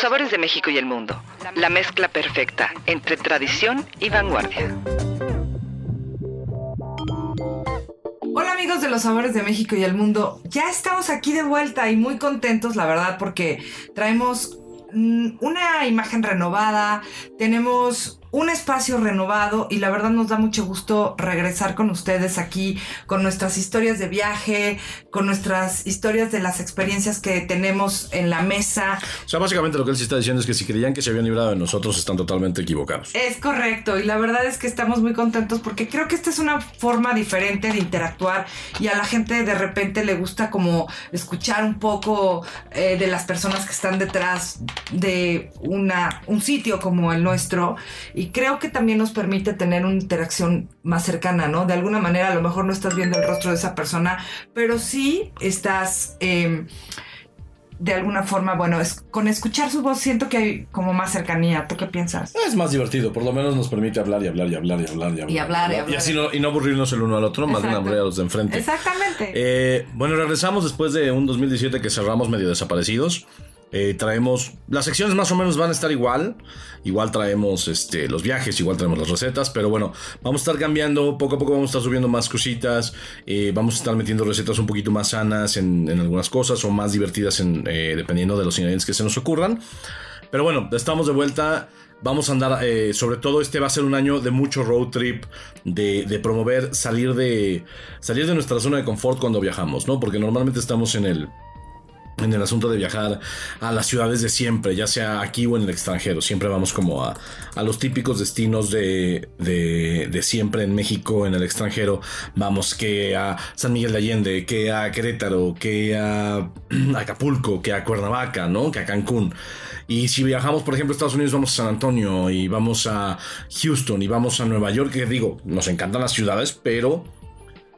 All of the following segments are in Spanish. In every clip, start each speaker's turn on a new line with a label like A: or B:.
A: Los sabores de México y el mundo. La mezcla perfecta entre tradición y vanguardia.
B: Hola amigos de los sabores de México y el mundo. Ya estamos aquí de vuelta y muy contentos, la verdad, porque traemos mm, una imagen renovada, tenemos un espacio renovado y la verdad nos da mucho gusto regresar con ustedes aquí con nuestras historias de viaje, con nuestras historias de las experiencias que tenemos en la mesa.
C: O sea, básicamente lo que él sí está diciendo es que si creían que se habían librado de nosotros, están totalmente equivocados.
B: Es correcto y la verdad es que estamos muy contentos porque creo que esta es una forma diferente de interactuar y a la gente de repente le gusta como escuchar un poco eh, de las personas que están detrás de una, un sitio como el nuestro y creo que también nos permite tener una interacción más cercana, ¿no? De alguna manera a lo mejor no estás viendo el rostro de esa persona, pero sí estás... eh, de alguna forma, bueno, es, con escuchar su voz siento que hay como más cercanía. ¿Tú qué piensas?
C: Es más divertido, por lo menos nos permite hablar y hablar y hablar y hablar y hablar.
B: Y hablar, y hablar.
C: Y así no, y no aburrirnos el uno al otro, más bien
B: Exacto.
C: aburrir a los de enfrente.
B: Exactamente.
C: Eh, bueno, regresamos después de un 2017 que cerramos medio desaparecidos. Eh, traemos. Las secciones más o menos van a estar igual. Igual traemos este, los viajes, igual traemos las recetas. Pero bueno, vamos a estar cambiando. Poco a poco vamos a estar subiendo más cositas. eh, vamos a estar metiendo recetas un poquito más sanas en, algunas cosas o más divertidas en, eh, dependiendo de los ingredientes que se nos ocurran. Pero bueno, estamos de vuelta. Vamos a andar, sobre todo este va a ser un año de mucho road trip, de, de promover salir de, salir de nuestra zona de confort cuando viajamos, ¿no? Porque normalmente estamos en el, en el asunto de viajar a las ciudades de siempre, ya sea aquí o en el extranjero. Siempre vamos como a, a los típicos destinos de, de, de siempre en México, en el extranjero. Vamos que a San Miguel de Allende, que a Querétaro, que a Acapulco, que a Cuernavaca, ¿no? Que a Cancún. Y si viajamos, por ejemplo, a Estados Unidos, vamos a San Antonio y vamos a Houston y vamos a Nueva York, que digo, nos encantan las ciudades, pero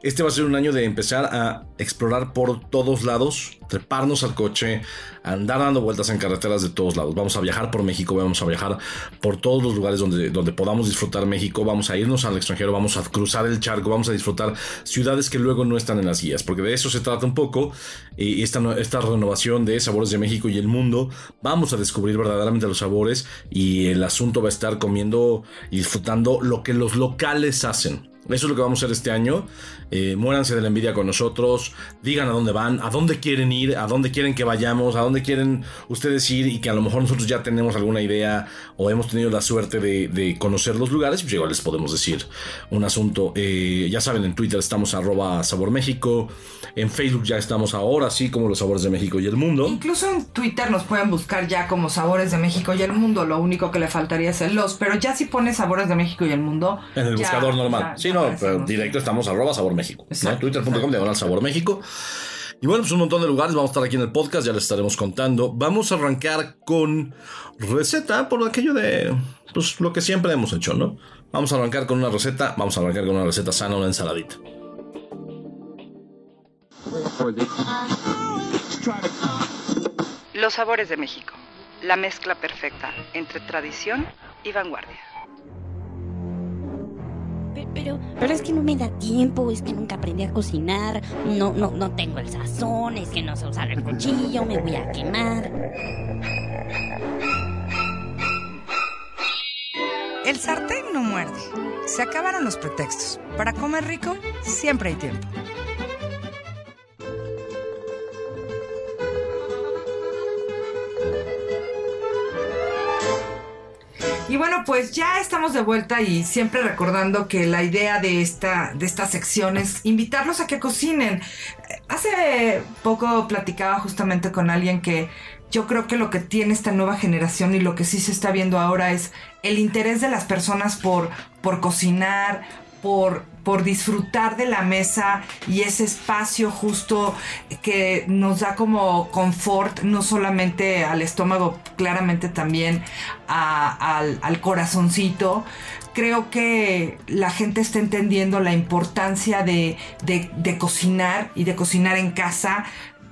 C: este va a ser un año de empezar a explorar por todos lados, treparnos al coche, andar dando vueltas en carreteras de todos lados. Vamos a viajar por México, vamos a viajar por todos los lugares donde, donde podamos disfrutar México, vamos a irnos al extranjero, vamos a cruzar el charco, vamos a disfrutar ciudades que luego no están en las guías, porque de eso se trata un poco. Y esta, esta renovación de Sabores de México y el mundo, vamos a descubrir verdaderamente los sabores y el asunto va a estar comiendo y disfrutando lo que los locales hacen. Eso es lo que vamos a hacer este año. Eh, muéranse de la envidia con nosotros. Digan a dónde van, a dónde quieren ir, a dónde quieren que vayamos, a dónde quieren ustedes ir y que a lo mejor nosotros ya tenemos alguna idea o hemos tenido la suerte de, de conocer los lugares. Pues igual les podemos decir un asunto. Eh, ya saben, en Twitter estamos arroba Sabor México. En Facebook ya estamos ahora, así como los sabores de México y el mundo.
B: Incluso en Twitter nos pueden buscar ya como Sabores de México y el Mundo. Lo único que le faltaría es el los. Pero ya si pones Sabores de México y el Mundo.
C: En el
B: ya-
C: buscador normal.
B: ya-
C: sí,
B: ya
C: no, pero directo estamos arroba Sabor México. ¿No?
B: Exacto,
C: Twitter.com diagonal Sabor México. Y bueno, pues un montón de lugares. Vamos a estar aquí en el podcast, ya les estaremos contando. Vamos a arrancar con receta por aquello de pues, lo que siempre hemos hecho, ¿no? Vamos a arrancar con una receta. Vamos a arrancar con una receta sana, una ensaladita.
A: Los sabores de México. La mezcla perfecta entre tradición y vanguardia.
D: Pe- Pero, pero es que no me da tiempo, es que nunca aprendí a cocinar, no, no, no tengo el sazón, es que no sé usar el cuchillo, me voy a quemar.
E: El sartén no muerde. Se acabaron los pretextos. Para comer rico, siempre hay tiempo.
B: Y bueno, pues ya estamos de vuelta y siempre recordando que la idea de esta, de sección es invitarlos a que cocinen. Hace poco platicaba justamente con alguien que yo creo que lo que tiene esta nueva generación y lo que sí se está viendo ahora es el interés de las personas por, por cocinar, por por disfrutar de la mesa y ese espacio justo que nos da como confort, no solamente al estómago, claramente también al corazoncito. Creo que la gente está entendiendo la importancia de, de- de cocinar y de cocinar en casa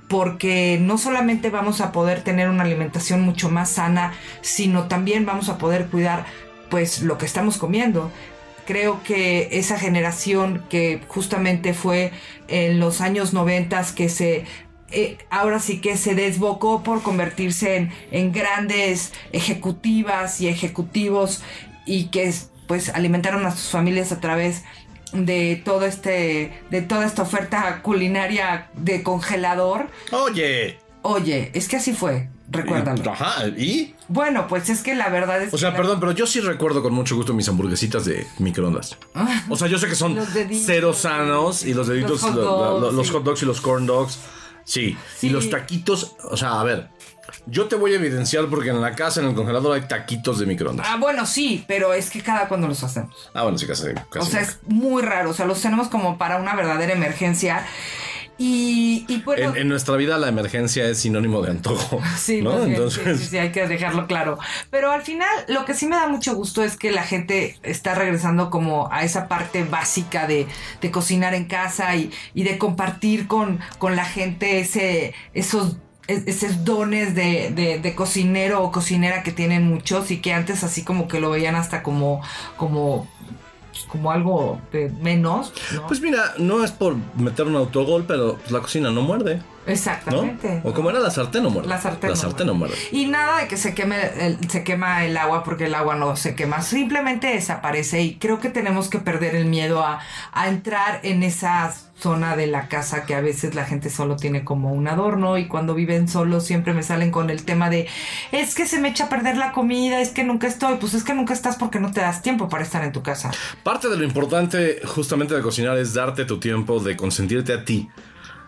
B: porque no solamente vamos a poder tener una alimentación mucho más sana, sino también vamos a poder cuidar pues lo que estamos comiendo. Creo que esa generación que justamente fue en los años noventas que se eh, ahora sí que se desbocó por convertirse en, en grandes ejecutivas y ejecutivos y que pues alimentaron a sus familias a través de todo este de toda esta oferta culinaria de congelador.
C: Oye.
B: Oye, es que así fue, recuérdalo.
C: Ajá, ¿y?
B: Bueno, pues es que la verdad es
C: O sea,
B: que la-
C: perdón, pero yo sí recuerdo con mucho gusto mis hamburguesitas de microondas. O sea, yo sé que son
B: deditos,
C: cero sanos y los deditos,
B: los hot dogs,
C: los
B: sí.
C: hot dogs y los corn dogs. Sí.
B: Sí.
C: Y los taquitos, o sea, a ver, yo te voy a evidenciar porque en la casa, en el congelador, hay taquitos de microondas.
B: Ah, bueno, sí, pero es que cada cuando los hacemos.
C: Ah, bueno, sí, casi. casi
B: O sea, es muy raro. O sea, los tenemos como para una verdadera emergencia. Y, y bueno.
C: en, en nuestra vida la emergencia es sinónimo de antojo.
B: Sí,
C: ¿no?
B: bien,
C: Entonces,
B: sí, sí, sí, hay que dejarlo claro. Pero al final, lo que sí me da mucho gusto es que la gente está regresando como a esa parte básica de, de cocinar en casa y, y de compartir con, con la gente ese, esos es- esos dones de, de- de cocinero o cocinera que tienen muchos y que antes así como que lo veían hasta como como pues, como algo de menos, ¿no?
C: Pues mira, no es por meter un autogol, pero pues, la cocina no muerde, ¿no?
B: Exactamente.
C: O como era la sartén no muerde.
B: La sartén,
C: La
B: no
C: sartén no muerde.
B: Y nada de que se queme el, se quema el agua porque el agua no se quema, simplemente desaparece y creo que tenemos que perder el miedo a, a entrar en esa zona de la casa que a veces la gente solo tiene como un adorno y cuando viven solos siempre me salen con el tema de es que se me echa a perder la comida, es que nunca estoy, pues es que nunca estás porque no te das tiempo para estar en tu casa.
C: Parte de lo importante justamente de cocinar es darte tu tiempo de consentirte a ti.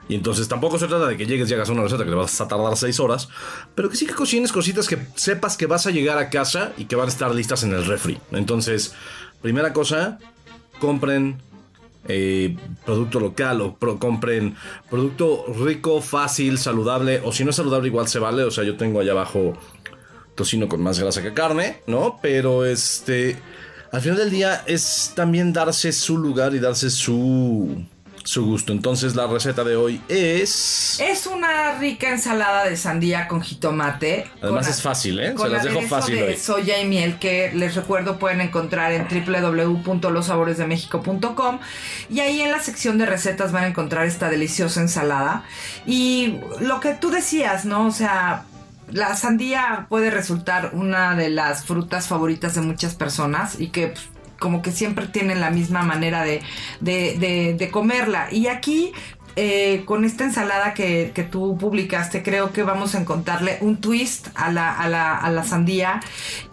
C: Y entonces tampoco se trata de que llegues y hagas una receta que le vas a tardar seis horas, pero que sí que cocines cositas que sepas que vas a llegar a casa y que van a estar listas en el refri. Entonces, primera cosa, compren eh, producto local o pro- compren producto rico, fácil, saludable, o si no es saludable igual se vale, o sea, yo tengo allá abajo tocino con más grasa que carne, ¿no? Pero este, al final del día es también darse su lugar y darse su, su gusto. Entonces la receta de hoy es...
B: Es una rica ensalada de sandía con jitomate.
C: Además
B: con
C: es fácil, ¿eh? Se las dejo fácil
B: de
C: hoy.
B: soya y miel que les recuerdo pueden encontrar en www.losaboresdemexico.com y ahí en la sección de recetas van a encontrar esta deliciosa ensalada y lo que tú decías, ¿no? O sea, la sandía puede resultar una de las frutas favoritas de muchas personas y que pues, como que siempre tienen la misma manera de, de- de- comerla. Y aquí, eh, con esta ensalada que, que tú publicaste, creo que vamos a encontrarle un twist a la, a la, a la sandía.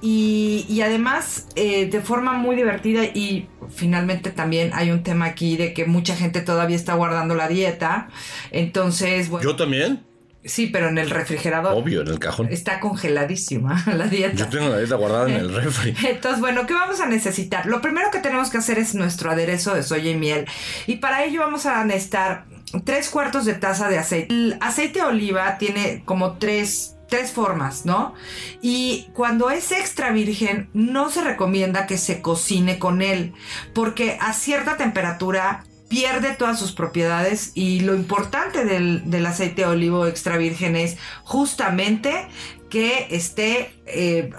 B: Y, y además, eh, de forma muy divertida y finalmente también hay un tema aquí de que mucha gente todavía está guardando la dieta. Entonces, bueno,
C: Yo también,
B: sí, pero en el refrigerador.
C: obvio, en el cajón.
B: Está congeladísima la dieta.
C: Yo tengo la dieta guardada en el refri.
B: Entonces, bueno, ¿qué vamos a necesitar? Lo primero que tenemos que hacer es nuestro aderezo de soya y miel. Y para ello vamos a necesitar tres cuartos de taza de aceite. El aceite de oliva tiene como tres tres formas, ¿no? Y cuando es extra virgen, no se recomienda que se cocine con él, porque a cierta temperatura pierde todas sus propiedades y lo importante del, aceite de olivo extra virgen es justamente que esté eh,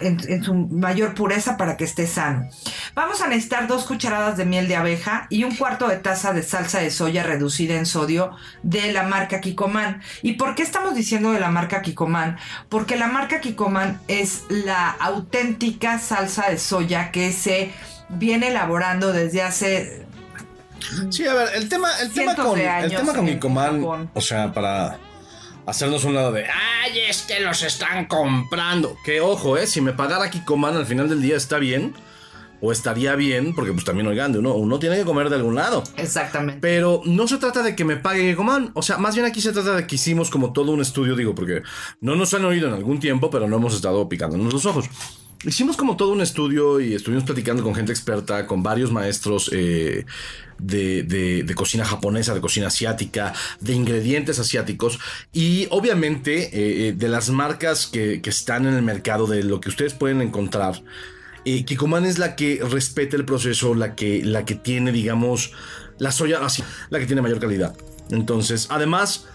B: en, en su mayor pureza para que esté sano. Vamos a necesitar dos cucharadas de miel de abeja y un cuarto de taza de salsa de soya reducida en sodio de la marca Kikoman. ¿Y por qué estamos diciendo de la marca Kikoman? Porque la marca Kikoman es la auténtica salsa de soya que se viene elaborando desde hace
C: Sí, a ver, el tema, el tema con, el tema con o sea, para hacernos un lado de, ay, es que los están comprando. Que ojo, eh, si me pagara Kikoman al final del día está bien, o estaría bien, porque pues también, oigan, uno, uno tiene que comer de algún lado.
B: exactamente.
C: Pero no se trata de que me pague Kikoman, o sea, más bien aquí se trata de que hicimos como todo un estudio, digo, porque no nos han oído en algún tiempo, pero no hemos estado picándonos los ojos. Hicimos como todo un estudio y estuvimos platicando con gente experta, con varios maestros eh, de, de- cocina japonesa, de cocina asiática, de ingredientes asiáticos y obviamente eh, eh, de las marcas que, que están en el mercado, de lo que ustedes pueden encontrar. Eh, es la que respeta el proceso, la que, la que tiene, digamos, la soya así, la que tiene mayor calidad. Entonces, además,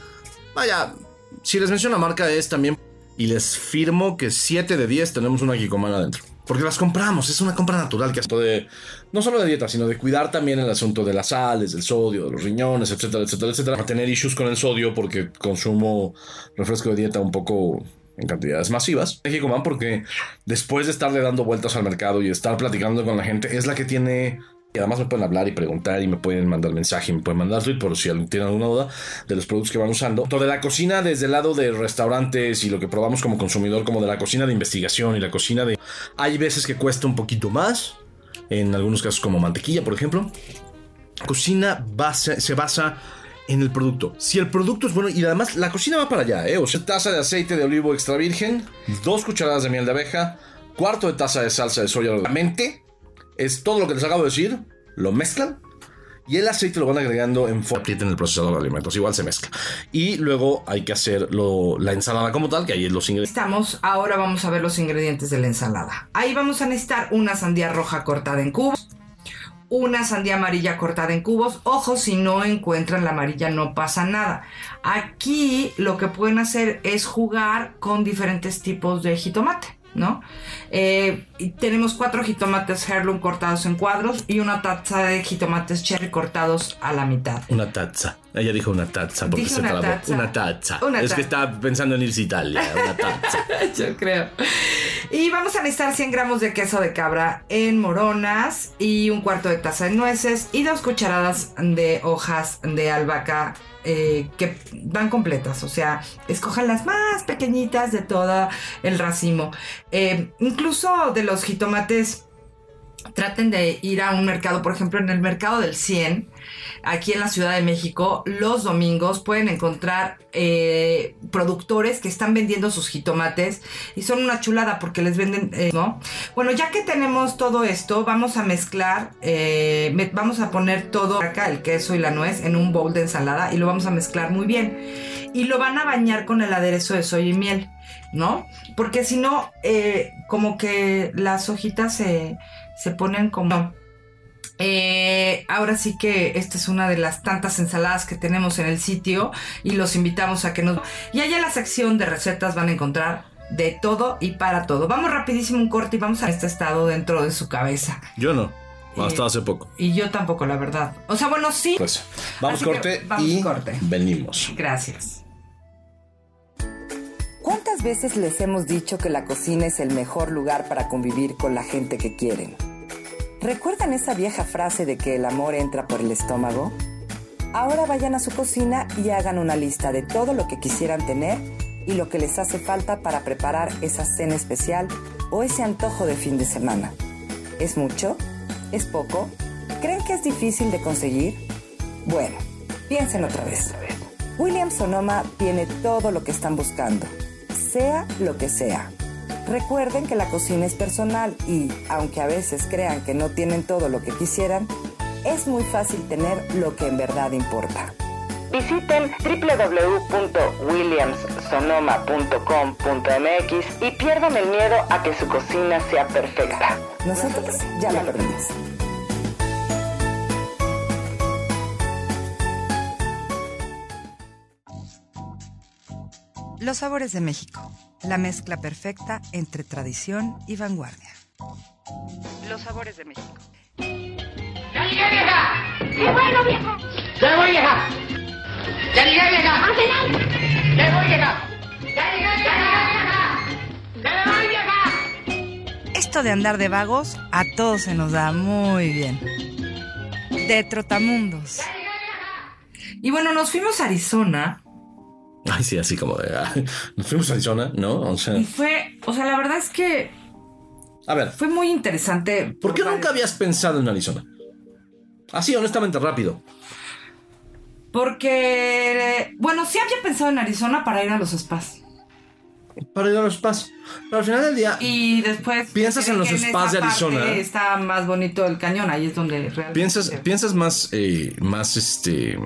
C: vaya, si les menciono la marca es también, y les firmo que 7 de 10 tenemos una Kikoman adentro. Porque las compramos, es una compra natural que hace de, no solo de dieta, sino de cuidar también el asunto de las sales, del sodio, de los riñones, etcétera, etcétera, etcétera. A tener issues con el sodio porque consumo refresco de dieta un poco en cantidades masivas. Kikoman porque después de estarle dando vueltas al mercado y estar platicando con la gente, es la que tiene y además me pueden hablar y preguntar y me pueden mandar mensaje y me pueden mandar tweet por si alguien tiene alguna duda de los productos que van usando. Todo de la cocina desde el lado de restaurantes y lo que probamos como consumidor, como de la cocina de investigación y la cocina de... Hay veces que cuesta un poquito más, en algunos casos como mantequilla, por ejemplo. Cocina basa- se basa en el producto. Si el producto es bueno y además la cocina va para allá, ¿eh? O sea, taza de aceite de olivo extra virgen, dos cucharadas de miel de abeja, cuarto de taza de salsa de soya. La mente es todo lo que les acabo de decir, lo mezclan y el aceite lo van agregando en forma en el procesador de alimentos, igual se mezcla. Y luego hay que hacer lo- la ensalada como tal, que ahí es los ingredientes.
B: Estamos, ahora vamos a ver los ingredientes de la ensalada. Ahí vamos a necesitar una sandía roja cortada en cubos, una sandía amarilla cortada en cubos. Ojo, si no encuentran la amarilla no pasa nada. Aquí lo que pueden hacer es jugar con diferentes tipos de jitomate. ¿No? Eh, tenemos cuatro jitomates heirloom cortados en cuadros y una taza de jitomates cherry cortados a la mitad.
C: Una taza. Ella dijo una taza porque
B: Dije
C: se
B: una taza.
C: Una taza.
B: Una
C: es
B: taza.
C: que estaba pensando en irse a Italia. Una taza.
B: Yo creo. Y vamos a necesitar 100 gramos de queso de cabra en moronas y un cuarto de taza de nueces y dos cucharadas de hojas de albahaca eh, que van completas. O sea, escojan las más pequeñitas de todo el racimo. Eh, incluso de los jitomates. Traten de ir a un mercado, por ejemplo, en el mercado del 100, aquí en la Ciudad de México, los domingos pueden encontrar eh, productores que están vendiendo sus jitomates y son una chulada porque les venden, eh, ¿no? Bueno, ya que tenemos todo esto, vamos a mezclar, eh, vamos a poner todo acá, el queso y la nuez, en un bowl de ensalada y lo vamos a mezclar muy bien. Y lo van a bañar con el aderezo de soya y miel, ¿no? Porque si no, como que las hojitas se, se ponen como... Eh, ahora sí que esta es una de las tantas ensaladas que tenemos en el sitio y los invitamos a que nos... Y allá en la sección de recetas van a encontrar de todo y para todo. Vamos rapidísimo un corte y vamos a este estado dentro de su cabeza.
C: Yo no.
B: Eh,
C: Hasta hace poco.
B: Y yo tampoco, la verdad. O sea, bueno, sí.
C: Pues vamos
B: Así
C: corte
B: vamos
C: y
B: corte.
C: venimos.
B: Gracias.
F: ¿Cuántas veces les hemos dicho que la cocina es el mejor lugar para convivir con la gente que quieren? ¿Recuerdan esa vieja frase de que el amor entra por el estómago? Ahora vayan a su cocina y hagan una lista de todo lo que quisieran tener y lo que les hace falta para preparar esa cena especial o ese antojo de fin de semana. ¿Es mucho? ¿Es poco? ¿Creen que es difícil de conseguir? Bueno, piensen otra vez. William Sonoma tiene todo lo que están buscando, sea lo que sea. Recuerden que la cocina es personal y, aunque a veces crean que no tienen todo lo que quisieran, es muy fácil tener lo que en verdad importa.
A: Visiten www.williamssonoma.com.mx y pierdan el miedo a que su cocina sea perfecta.
F: Nosotros ya lo perdimos.
E: Los sabores de México. La mezcla perfecta entre tradición y vanguardia.
A: Los sabores de México.
G: ¡Ya llegué, vieja! ¡Qué bueno, viejo! ¡Ya voy, vieja! ¡Ya llegué, vieja! ¡Ya voy, vieja! ¡Ya llegué, vieja! ¡Ya voy, vieja!
E: Esto de andar de vagos a todos se nos da muy bien. De Trotamundos.
B: Y bueno, nos fuimos a Arizona
C: Ay, sí, así como de. ah, Nos fuimos a Arizona, ¿no? O sea.
B: y fue, o sea, la verdad es que
C: A ver,
B: fue muy interesante.
C: ¿por qué nunca habías pensado en Arizona? Así, honestamente, rápido.
B: Porque, bueno, sí había pensado en Arizona para ir a los spas.
C: para ir a los spas. Pero al final del día,
B: Y después.
C: Piensas en los spas de Arizona, ¿eh?
B: Está más bonito el cañón, ahí es donde realmente.
C: piensas, piensas más, eh, más este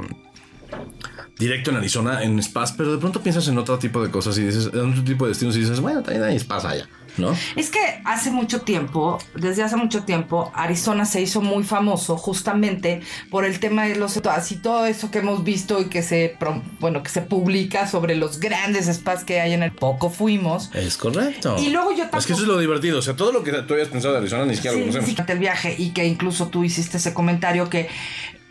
C: directo en Arizona, en spas, pero de pronto piensas en otro tipo de cosas y dices, en otro tipo de destinos y dices, bueno, también hay spas allá, ¿no?
B: Es que hace mucho tiempo, desde hace mucho tiempo, Arizona se hizo muy famoso justamente por el tema de los y todo eso que hemos visto y que se, bueno, que se publica sobre los grandes spas que hay en el poco fuimos.
C: Es correcto.
B: Y luego yo
C: Es que eso es lo divertido. O sea, todo lo que tú habías pensado de Arizona ni siquiera lo conocemos.
B: sí, el viaje y que incluso tú hiciste ese comentario que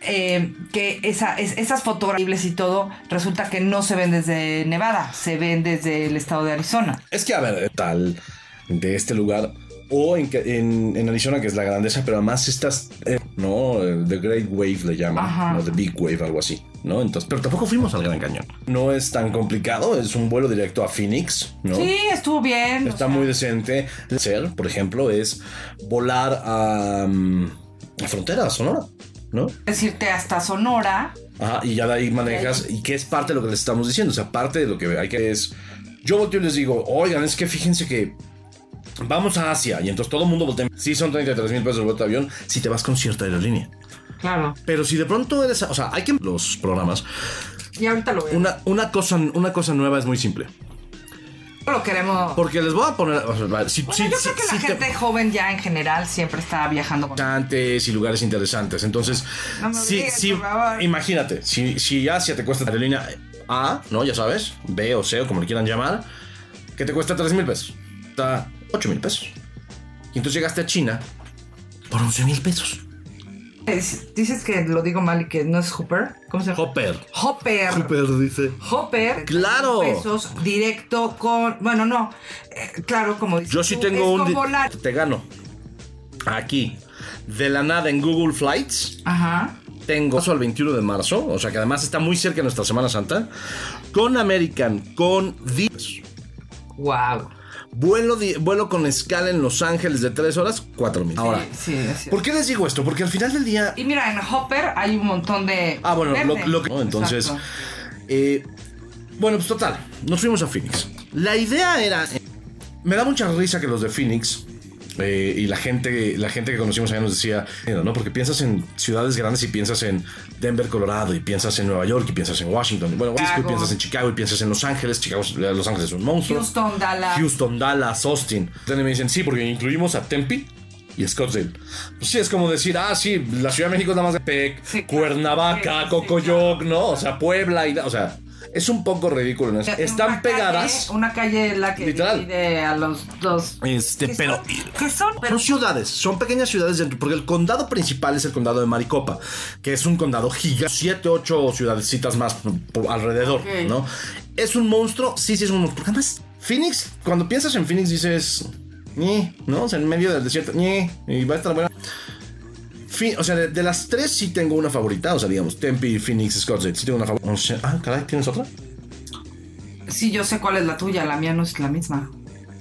B: eh, que esa, es- esas fotografías y todo resulta que no se ven desde Nevada, se ven desde el estado de Arizona.
C: Es que, a ver, tal de este lugar o en, en, en Arizona, que es la grandeza, pero además estás, eh, ¿no? The Great Wave le llaman,
B: Ajá.
C: ¿no? The Big Wave, algo así, ¿no? Entonces, pero tampoco fuimos al Gran Cañón. No es tan complicado, es un vuelo directo a Phoenix, ¿no?
B: Sí, estuvo bien. o
C: Está
B: sea,
C: muy decente. Ser, por ejemplo, es volar a, mm, a frontera, Sonora, ¿no?
B: decirte hasta Sonora.
C: Ajá, y ya de ahí manejas, y que es parte de lo que les estamos diciendo. O sea, parte de lo que hay que es. Yo volteo y les digo, oigan, es que fíjense que vamos a Asia, y entonces todo el mundo voltea. Sí, son 33 mil pesos el boleto de avión si te vas con cierta aerolínea.
B: Claro.
C: Pero si de pronto eres. O sea, hay que. Los programas.
B: Y ahorita lo veo.
C: Una, una, cosa, una cosa nueva es muy simple.
B: Lo queremos.
C: Porque les voy a poner. o sea, si,
B: Bueno,
C: si-
B: yo
C: si-
B: creo que la
C: te-
B: gente joven ya en general siempre está viajando con.
C: y lugares interesantes. Entonces,
B: No
C: sí, imagínate, si, si Asia te cuesta la aerolínea A, ¿no? Ya sabes, B o C o como le quieran llamar, que te cuesta 3 mil pesos, está 8 mil pesos. Y entonces llegaste a China por 11 mil pesos.
B: Es- Dices que lo digo mal y que no es Hooper. ¿Cómo se llama?
C: Hopper.
B: Hopper.
C: Hopper dice.
B: Hopper.
C: Claro.
B: Pesos directo con. Bueno, no. eh, claro, como dices.
C: Yo sí
B: tú,
C: tengo un...
B: la-
C: Te gano. Aquí, de la nada en Google Flights.
B: Aja.
C: Tengo al 21 de marzo, o sea que además está muy cerca de nuestra Semana Santa, con American, con Dips.
B: Wow.
C: Vuelo, vuelo con escala en Los Ángeles de 3 horas, 4 mil. Ahora,
B: Sí.
C: ¿por qué les digo esto? Porque al final del día.
B: Y mira, en Hopper hay un montón de.
C: Ah, bueno, lo, lo que. ¿no? Entonces. Eh, bueno, pues total, nos fuimos a Phoenix. La idea era. eh, me da mucha risa que los de Phoenix. Eh, y la gente, la gente que conocimos allá nos decía, ¿no? Porque piensas en ciudades grandes y piensas en Denver, Colorado, y piensas en Nueva York, y piensas en Washington, y bueno,
B: Chicago.
C: y piensas en Chicago, y piensas en Los Ángeles. Chicago, Los Ángeles es un monstruo.
B: Houston, Dallas.
C: Houston, Dallas, Austin. Entonces me dicen, sí, porque incluimos a Tempe y Scottsdale. Pues sí, es como decir, ah, sí, la Ciudad de México es la más de Pec,
B: Sí.
C: Cuernavaca,
B: Sí,
C: Cocoyoc. ¿no? O sea, Puebla y... O sea, es un poco ridículo. ¿no?
B: Una
C: Están
B: calle-
C: pegadas...
B: una calle la que
C: Literal.
B: divide a los dos.
C: Este, pero...
B: son- que son?
C: Son ciudades, son pequeñas ciudades dentro, porque el condado principal es el condado de Maricopa, que es un condado gigante, siete, ocho ciudadecitas más por alrededor. ¿no? ¿Es un monstruo? Sí, sí es un monstruo. Porque además, Phoenix, cuando piensas en Phoenix dices, ni, ¿no? O sea, en medio del desierto, ni, y va a estar buena. O sea, de, de las tres sí tengo una favorita, o sea, digamos, Tempe, Phoenix, Scottsdale, sí tengo una favorita. O sea, ah, caray, ¿tienes otra?
B: Sí, yo sé cuál es la tuya, la mía no es la misma.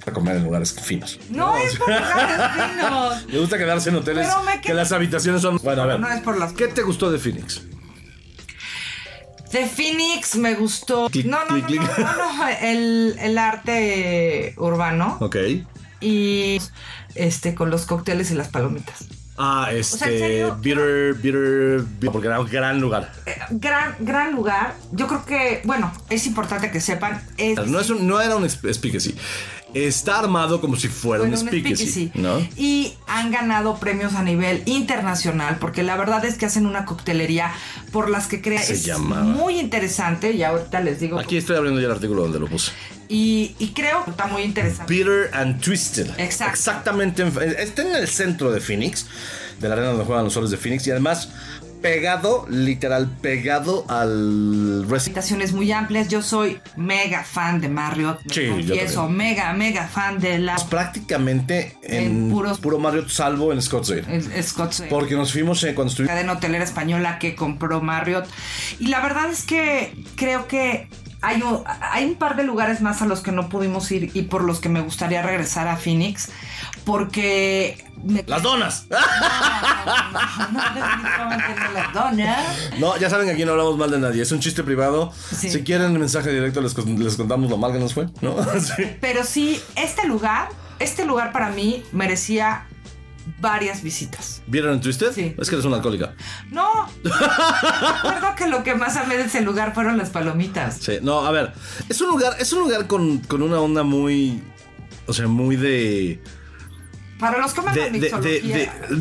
C: A comer en lugares finos.
B: No, es por lugares finos.
C: Me gusta quedarse en hoteles
B: Pero me
C: que las habitaciones son... Bueno, a ver.
B: No es por las
C: ¿Qué te gustó de Phoenix?
B: De Phoenix me gustó.
C: Clic,
B: no, no,
C: clic,
B: no,
C: clic.
B: no, no, no, El, el arte urbano
C: Ok.
B: y este con los cócteles y las palomitas.
C: Ah,
B: sea, ¿en
C: este.
B: serio?
C: bitter, bitter, bitter, Porque era un gran lugar.
B: Eh, gran, gran lugar. Yo creo que, bueno, es importante que sepan. Es,
C: No, es un- no era un sp- speakeasy. Está armado como si fuera
B: Bueno,
C: un speakeasy.
B: speakeasy.
C: ¿No?
B: Y han ganado premios a nivel internacional porque la verdad es que hacen una coctelería por las que crea
C: Se
B: es
C: llamaba.
B: muy interesante y ahorita les digo
C: Aquí estoy abriendo ya el artículo donde lo puse.
B: y, y creo que está muy interesante.
C: Bitter and Twisted.
B: Exacto.
C: Exactamente. en- Está en el centro de Phoenix, de la arena donde juegan los soles de Phoenix. Y además, pegado, literal, pegado al.
B: Habitaciones muy amplias. Yo soy mega fan de Marriott. Me
C: Sí, yo
B: confieso, mega, mega fan de la
C: Prácticamente en,
B: En puros-
C: puro Marriott, salvo en Scottsdale.
B: el Scottsdale.
C: Porque nos fuimos eh, cuando estuvimos.
B: cadena hotelera española que compró Marriott. Y la verdad es que creo que hay un, hay un par de lugares más a los que no pudimos ir y por los que me gustaría regresar a Phoenix. Porque me
C: Las donas.
B: no, no, definitivamente no las donas.
C: No, ya saben que aquí no hablamos mal de nadie. Es un chiste privado.
B: Sí.
C: Si quieren mensaje directo, les, les contamos lo mal que nos fue, ¿no? Sí.
B: Pero sí, este lugar, este lugar para mí merecía varias visitas.
C: ¿Vieron en Twisted?
B: Sí.
C: Es que eres una alcohólica.
B: No, recuerdo que lo que más amé de ese lugar fueron las palomitas.
C: Sí, no, a ver. Es un lugar, es un lugar con, con una onda muy. O sea, muy de.
B: Para los que aman
C: de-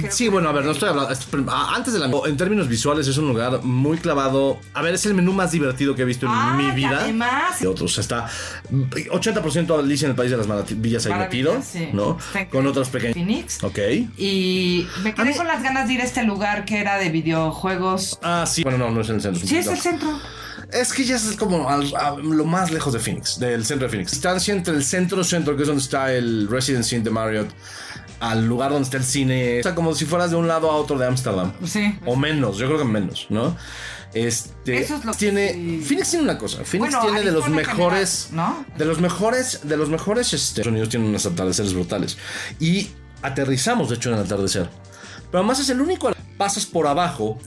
B: la
C: sí, bueno, a ver, no estoy hablando. es- Antes de la. En términos visuales, es un lugar muy clavado. A ver, es el menú más divertido que he visto en
B: Ah,
C: mi vida.
B: además-
C: De otros. Está 80% Alicia en el País de las Maravillas ahí metido,
B: sí.
C: ¿no?
B: Está.
C: Con otros pequeños.
B: Phoenix.
C: Ok.
B: Y me quedé
C: mí-
B: con las ganas de ir a este lugar que era de videojuegos.
C: Ah, sí. Bueno, no, no es el centro.
B: Sí, es el centro.
C: Es que ya es como a lo más lejos de Phoenix, del centro de Phoenix. Distancia entre el centro-centro, que es donde está el Residency Inn de Marriott, al lugar donde está el cine. O sea, como si fueras de un lado a otro de Ámsterdam.
B: Sí.
C: O menos, yo creo que menos, ¿no? Este
B: Eso es lo que
C: tiene
B: sí.
C: Phoenix tiene una cosa, Phoenix
B: Bueno,
C: tiene de los mejores
B: general, ¿no?
C: de los mejores de los mejores este, Estados Unidos tienen unos atardeceres brutales y aterrizamos de hecho en el atardecer. Pero además es el único pasas por abajo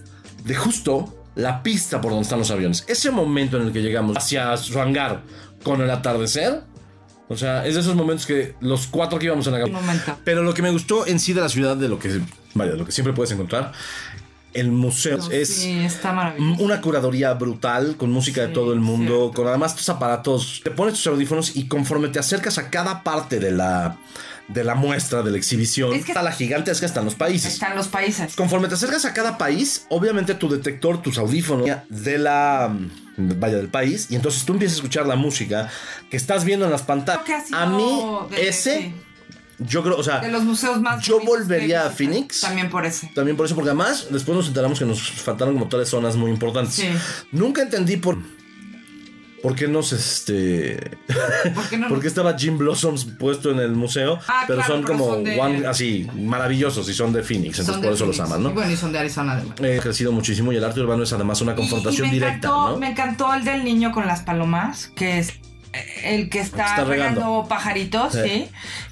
C: de justo la pista por donde están los aviones. Ese momento en el que llegamos hacia su hangar con el atardecer, o sea, es de esos momentos que los cuatro que íbamos en la
B: Un momento.
C: pero lo que me gustó en sí de la ciudad, de lo que, vaya, de lo que siempre puedes encontrar, el museo es
B: Sí, está maravilloso.
C: una curaduría brutal con música de todo el mundo,
B: cierto.
C: con además tus aparatos, te pones tus audífonos y conforme te acercas a cada parte de la de la muestra, de la exhibición,
B: Es que-
C: está la gigantesca, están los países.
B: Están los países.
C: Conforme te acercas a cada país, obviamente tu detector, tus audífonos de la vaya del país y entonces tú empiezas a escuchar la música que estás viendo en las pantallas. A mí
B: de-
C: ese
B: sí,
C: yo creo, o sea,
B: de los museos más
C: yo volvería a. Phoenix.
B: También por ese.
C: También por eso, porque además después nos enteramos que nos faltaron como tres zonas muy importantes.
B: Sí.
C: Nunca entendí por. ¿Por qué nos este.
B: ¿Por qué no?
C: ¿Por qué estaba Jim Blossoms puesto en el museo?
B: Ah,
C: pero
B: claro,
C: son
B: pero
C: como
B: son de-
C: one- así, maravillosos y son de Phoenix. Entonces
B: de
C: por eso
B: Phoenix.
C: los aman, ¿no?
B: Y bueno, y son de Arizona además.
C: He crecido muchísimo y el arte urbano es además una confrontación
B: Y- y me
C: directa,
B: encantó,
C: ¿no?
B: Me encantó el del niño con las palomas, que es eh, el que está,
C: está regando.
B: regando pajaritos,
C: Sí.
B: sí.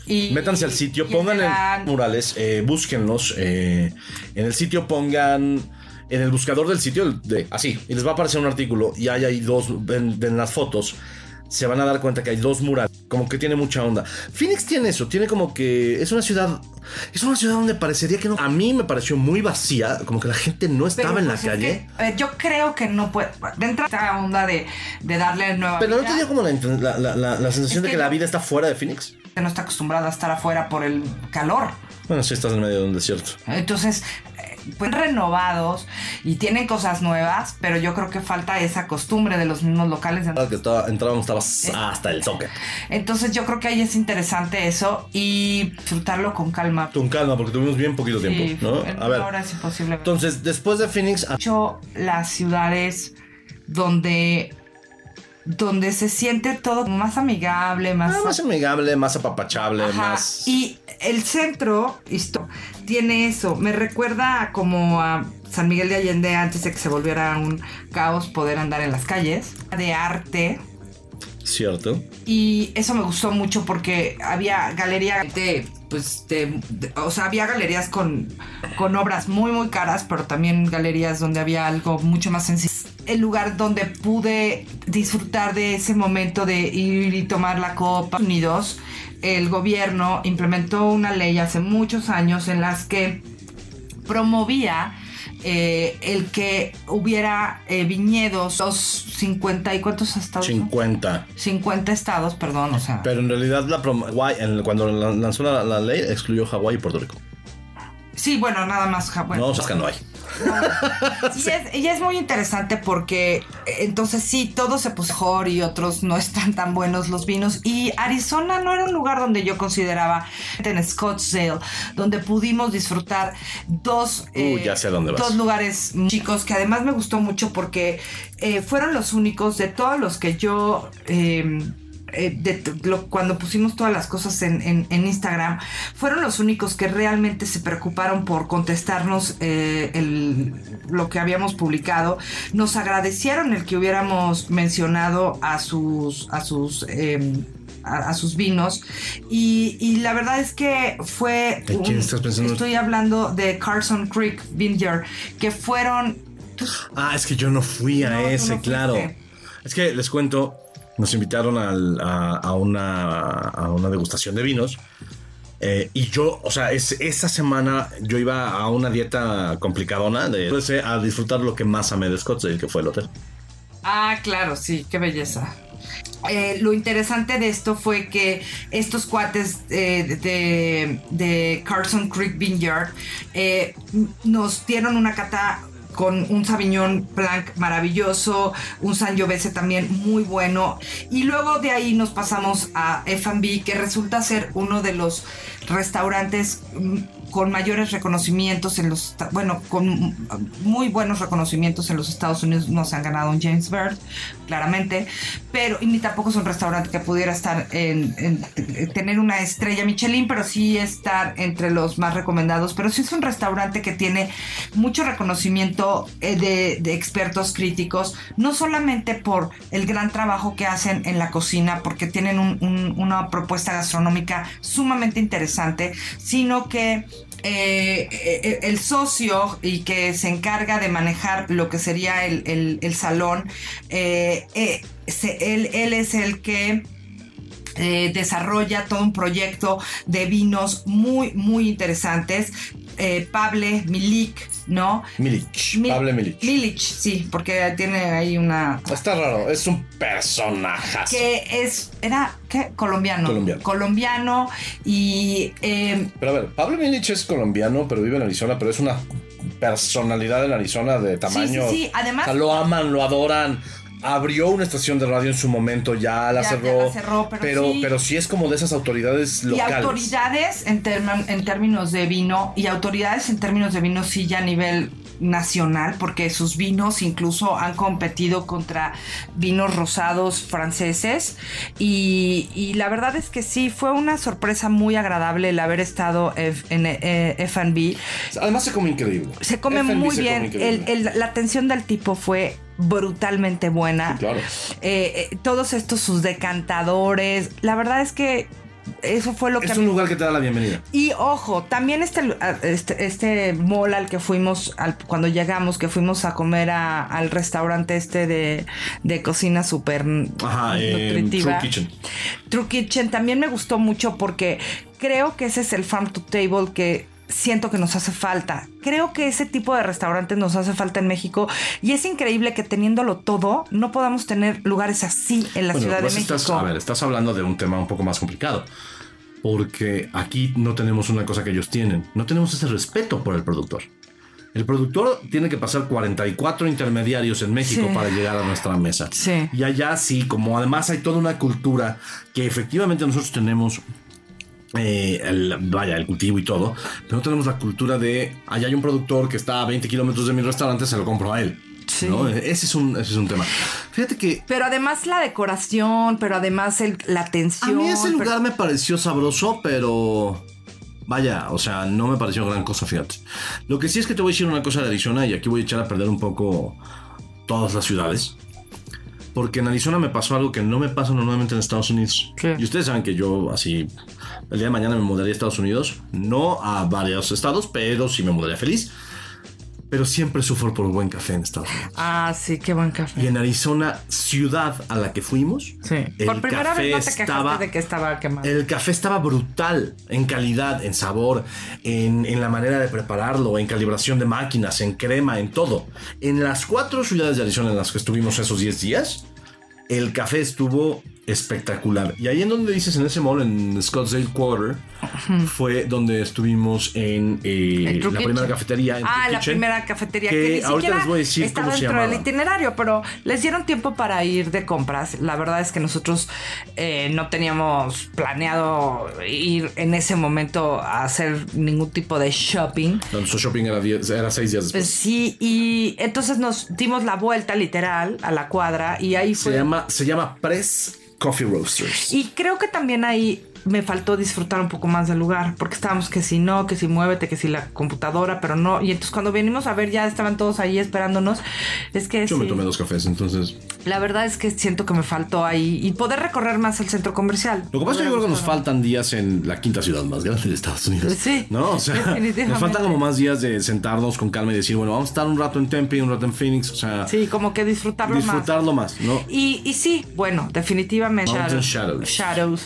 B: Y,
C: Métanse al sitio, pongan en murales, eh, búsquenlos. eh, en el sitio pongan. En el buscador del sitio, de, así, y les va a aparecer un artículo. Y hay ahí dos. En, en las fotos se van a dar cuenta que hay dos murales. Como que tiene mucha onda. Phoenix tiene eso, tiene como que. Es una ciudad. Es una ciudad donde parecería que no. A mí me pareció muy vacía, como que la gente no
B: Pero,
C: estaba en la
B: pues, es
C: calle.
B: que, eh, yo creo que no puede. De entrada, esta onda de, de darle nueva
C: Pero no te dio como la, la, la- sensación
B: Es
C: de
B: que
C: que la vida está fuera de Phoenix.
B: no está acostumbrada a estar afuera por el calor.
C: Bueno, sí estás en medio de un desierto.
B: Entonces, pues renovados y tienen cosas nuevas, pero yo creo que falta esa costumbre de los mismos locales.
C: que estaba, entrábamos estaba hasta el socket.
B: Entonces yo creo que ahí es interesante eso y disfrutarlo con calma.
C: Con calma, porque tuvimos bien poquito
B: Sí,
C: tiempo, ¿no?
B: en
C: A ver.
B: hora es imposible.
C: Entonces, después de Phoenix, ah,
B: Mucho las ciudades donde donde se siente todo más amigable, más,
C: ah, más amigable, más apapachable,
B: Ajá,
C: más.
B: Y el centro esto, tiene eso. Me recuerda como a San Miguel de Allende antes de que se volviera un caos poder andar en las calles. De arte.
C: Cierto.
B: Y eso me gustó mucho porque había galería de, pues, de- de- o sea, había galerías con, con obras muy, muy caras, pero también galerías donde había algo mucho más sencillo. El lugar donde pude disfrutar de ese momento de ir y tomar la copa. Unidos, el gobierno implementó una ley hace muchos años en las que promovía eh, el que hubiera eh, viñedos, los 50 y cuántos estados. son?
C: 50.
B: 50 estados, perdón, o sea.
C: Pero en realidad, la Hawaii, en- cuando la- lanzó la, la ley, excluyó Hawái y Puerto Rico.
B: Sí, bueno, nada más. bueno,
C: no, es que no hay.
B: Y es, y es muy interesante porque eh, entonces sí, todo se puso mejor y otros no están tan buenos los vinos. Y Arizona no era un lugar donde yo consideraba en Scottsdale, donde pudimos disfrutar dos,
C: Uh, ya sé a dónde vas.
B: dos lugares chicos que además me gustó mucho porque eh, fueron los únicos de todos los que yo... eh, eh, de lo- cuando pusimos todas las cosas en, en- en Instagram, fueron los únicos que realmente se preocuparon por contestarnos eh, el- lo que habíamos publicado. Nos agradecieron el que hubiéramos mencionado a sus, a sus em, a, a sus vinos y, y la verdad es que fue
C: ¿De quién estás pensando?
B: estoy hablando de Carson Creek Vineyard que fueron
C: Ah, es que yo no fui a
B: No,
C: ese,
B: no
C: claro. Es que les cuento, nos invitaron a, a una, a una degustación de vinos. eh, y yo, o sea, es, esa semana yo iba a una dieta complicadona de empecé a disfrutar lo que más amé de Scottsdale, que fue el hotel.
B: Ah, claro, sí, qué belleza. Eh, lo interesante de esto fue que estos cuates eh, de, de Carson Creek Vineyard eh, nos dieron una cata con un Sauvignon Blanc maravilloso, un Sangiovese también muy bueno. Y luego de ahí nos pasamos a F&B, que resulta ser uno de los restaurantes mm, con mayores reconocimientos en los, bueno, con muy buenos reconocimientos en los Estados Unidos. No se han ganado un James Bird, claramente, pero y ni tampoco es un restaurante que pudiera estar en, en- tener una estrella Michelin, pero sí estar entre los más recomendados. Pero sí es un restaurante que tiene mucho reconocimiento eh, de, expertos críticos, no solamente por el gran trabajo que hacen en la cocina, porque tienen un- un- una propuesta gastronómica sumamente interesante, sino que eh, eh, el socio y que se encarga de manejar lo que sería el, el- salón, eh, él, él es el que desarrolla todo un proyecto de vinos muy, muy interesantes. Eh, Pable Milik, ¿no?
C: Milich,
B: Mi-
C: Pablo Milich.
B: Milich, sí, porque tiene ahí una...
C: Está raro, es un personaje.
B: Que es, era, ¿qué? Colombiano.
C: Colombiano.
B: Colombiano y... eh,
C: Pero a ver, Pablo Milich es colombiano, pero vive en Arizona, pero es una personalidad en Arizona de tamaño.
B: sí, sí, además-
C: O sea, lo aman, lo adoran. Abrió una estación de radio en su momento, ya la
B: Ya- ya
C: cerró.
B: la cerró, pero
C: pero,
B: sí.
C: pero sí es como de esas autoridades
B: Y
C: locales.
B: autoridades en, términos de vino, y autoridades en términos de vino sí ya a nivel nacional, porque sus vinos incluso han competido contra vinos rosados franceses. Y, y la verdad es que sí, fue una sorpresa muy agradable el haber estado en eh, F&B.
C: Además se come increíble.
B: Se come muy
C: se
B: bien.
C: increíble.
B: El- el- la atención del tipo fue brutalmente buena.
C: Sí, claro.
B: Eh, eh, todos estos sus decantadores. La verdad es que eso fue lo que...
C: Es un lugar que te da la bienvenida.
B: y ojo, también este, lu- a- este, este mall al que fuimos, al- cuando llegamos, que fuimos a comer a- al restaurante este de, de cocina súper
C: eh,
B: nutritiva.
C: True Kitchen.
B: True Kitchen también me gustó mucho porque creo que ese es el farm to table que siento que nos hace falta. Creo que ese tipo de restaurantes nos hace falta en México y es increíble que teniéndolo todo no podamos tener lugares así en la
C: Bueno,
B: Ciudad de
C: pues
B: México.
C: estás, a ver, estás hablando de un tema un poco más complicado. Porque aquí no tenemos una cosa que ellos tienen. No tenemos ese respeto por el productor. El productor tiene que pasar 44 intermediarios en México
B: Sí.
C: para llegar a nuestra mesa.
B: Sí.
C: Y allá sí, como además hay toda una cultura que efectivamente nosotros tenemos, eh, el- vaya, el cultivo y todo, pero no tenemos la cultura de, allá hay un productor que está a 20 kilómetros de mi restaurante, se lo compro a él.
B: Sí.
C: ¿no? Ese, es un, ese es un tema. Fíjate que
B: Pero además la decoración, pero además el- la
C: A
B: atención.
C: mí ese
B: pero-
C: lugar me pareció sabroso, pero. Vaya, o sea, no me pareció gran cosa, fíjate. Lo que sí es que te voy a decir una cosa de Arizona, y aquí voy a echar a perder un poco todas las ciudades. Porque en Arizona me pasó algo que no me pasa normalmente en Estados Unidos.
B: ¿Qué?
C: Y ustedes saben que yo, así, el día de mañana me mudaría a Estados Unidos. No a varios estados, pero sí me mudaría feliz. Pero siempre sufro por buen café en Estados Unidos.
B: Ah, sí, qué buen café.
C: Y en Arizona, ciudad a la que fuimos,
B: Sí.
C: el
B: Por primera
C: café
B: vez no te
C: estaba
B: de que estaba quemado.
C: el café estaba brutal en calidad, en sabor, en, en la manera de prepararlo, en calibración de máquinas, en crema, en todo. En las cuatro ciudades de Arizona en las que estuvimos esos 10 días, el café estuvo espectacular. Y ahí en donde dices, en ese mall, en Scottsdale Quarter, fue donde estuvimos en eh, la primera cafetería. en
B: Ah, la
C: Kitchen,
B: primera cafetería
C: que
B: que, ni
C: ahorita les voy a decir
B: está
C: cómo se
B: dentro del
C: llamaba.
B: itinerario, pero les dieron tiempo para ir de compras. La verdad es que nosotros eh, no teníamos planeado ir en ese momento a hacer ningún tipo de shopping.
C: No, Nuestro shopping era, 10 era seis días
B: Pues
C: después.
B: sí, y entonces nos dimos la vuelta literal a la cuadra y ahí
C: Se
B: fue...
C: llama, se llama Press Coffee Roasters.
B: Y creo que también ahí me faltó disfrutar un poco más del lugar, porque estábamos que si no, que si muévete, que si la computadora, pero no. Y entonces cuando venimos a ver ya estaban todos ahí esperándonos. Es que
C: Yo me tomé dos cafés, entonces.
B: la verdad es que siento que me faltó ahí y poder recorrer más el centro comercial.
C: Lo que pasa es que yo creo que nos faltan días en la quinta ciudad más grande de Estados Unidos.
B: Sí,
C: ¿No? O sea, nos faltan como más días de sentarnos con calma y decir, bueno, vamos a estar un rato en Tempe y un rato en Phoenix. O sea,
B: Sí, como que disfrutarlo, más.
C: disfrutarlo más, ¿no?
B: Y, y sí, bueno, definitivamente
C: Mountain Shadows.
B: Shadows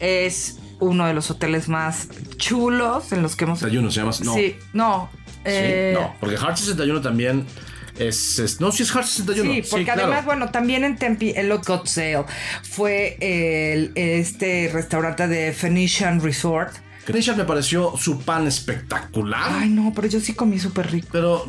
B: es uno de los hoteles más chulos en los que hemos
C: 61 se llama. No.
B: Sí, no.
C: Sí,
B: eh,
C: no, porque Heart 61 también es, es- No, sí es Heart 61.
B: Sí, porque además, bueno, también en Tempe, el Lot Got Sale fue el, este restaurante de Phoenician Resort.
C: Christian me pareció su pan espectacular.
B: Ay, no, pero yo sí comí súper rico.
C: Pero,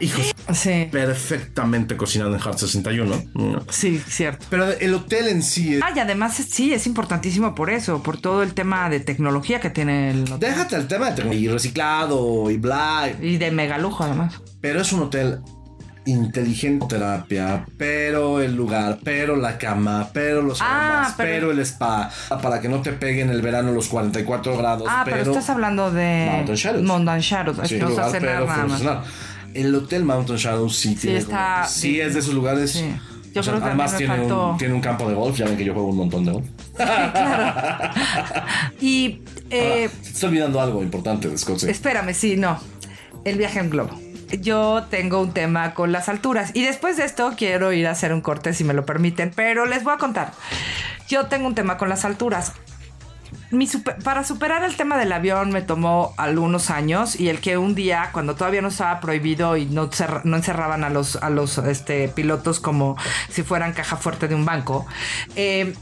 C: hijos,
B: Sí,
C: perfectamente cocinado en Heart 61. Mm.
B: sí, cierto.
C: Pero el hotel en sí. es-
B: Ah, y además sí, es importantísimo por eso, por todo el tema de tecnología que tiene el hotel.
C: Déjate el tema de tecnología y reciclado y bla.
B: Y de mega lujo además.
C: Pero es un hotel inteligente terapia, pero el lugar, pero la cama, pero los
B: Ah,
C: aromas,
B: pero-
C: pero... el spa, para que no te peguen el verano los 44 grados.
B: Ah, pero, estás hablando de
C: Mountain Shadows.
B: Mountain Shadows.
C: Sí,
B: no
C: lugar, pero
B: nada más.
C: El hotel Mountain Shadows sí, tiene
B: está-
C: como- sí es de esos lugares.
B: Sí. Yo
C: O sea,
B: creo que
C: además tiene
B: faltó-
C: un, tiene un campo de golf, ya ven que yo juego un montón de golf.
B: Y eh,
C: Ahora, se te está olvidando algo importante de Escocia.
B: espérame, sí, no. El viaje en globo. Yo tengo un tema con las alturas. Y después de esto quiero ir a hacer un corte si me lo permiten. Pero les voy a contar. Yo tengo un tema con las alturas. Mi para superar el tema del avión me tomó algunos años y el que un día, cuando todavía no estaba prohibido y no, cerra- no encerraban a los, este, pilotos como si fueran caja fuerte de un banco, eh,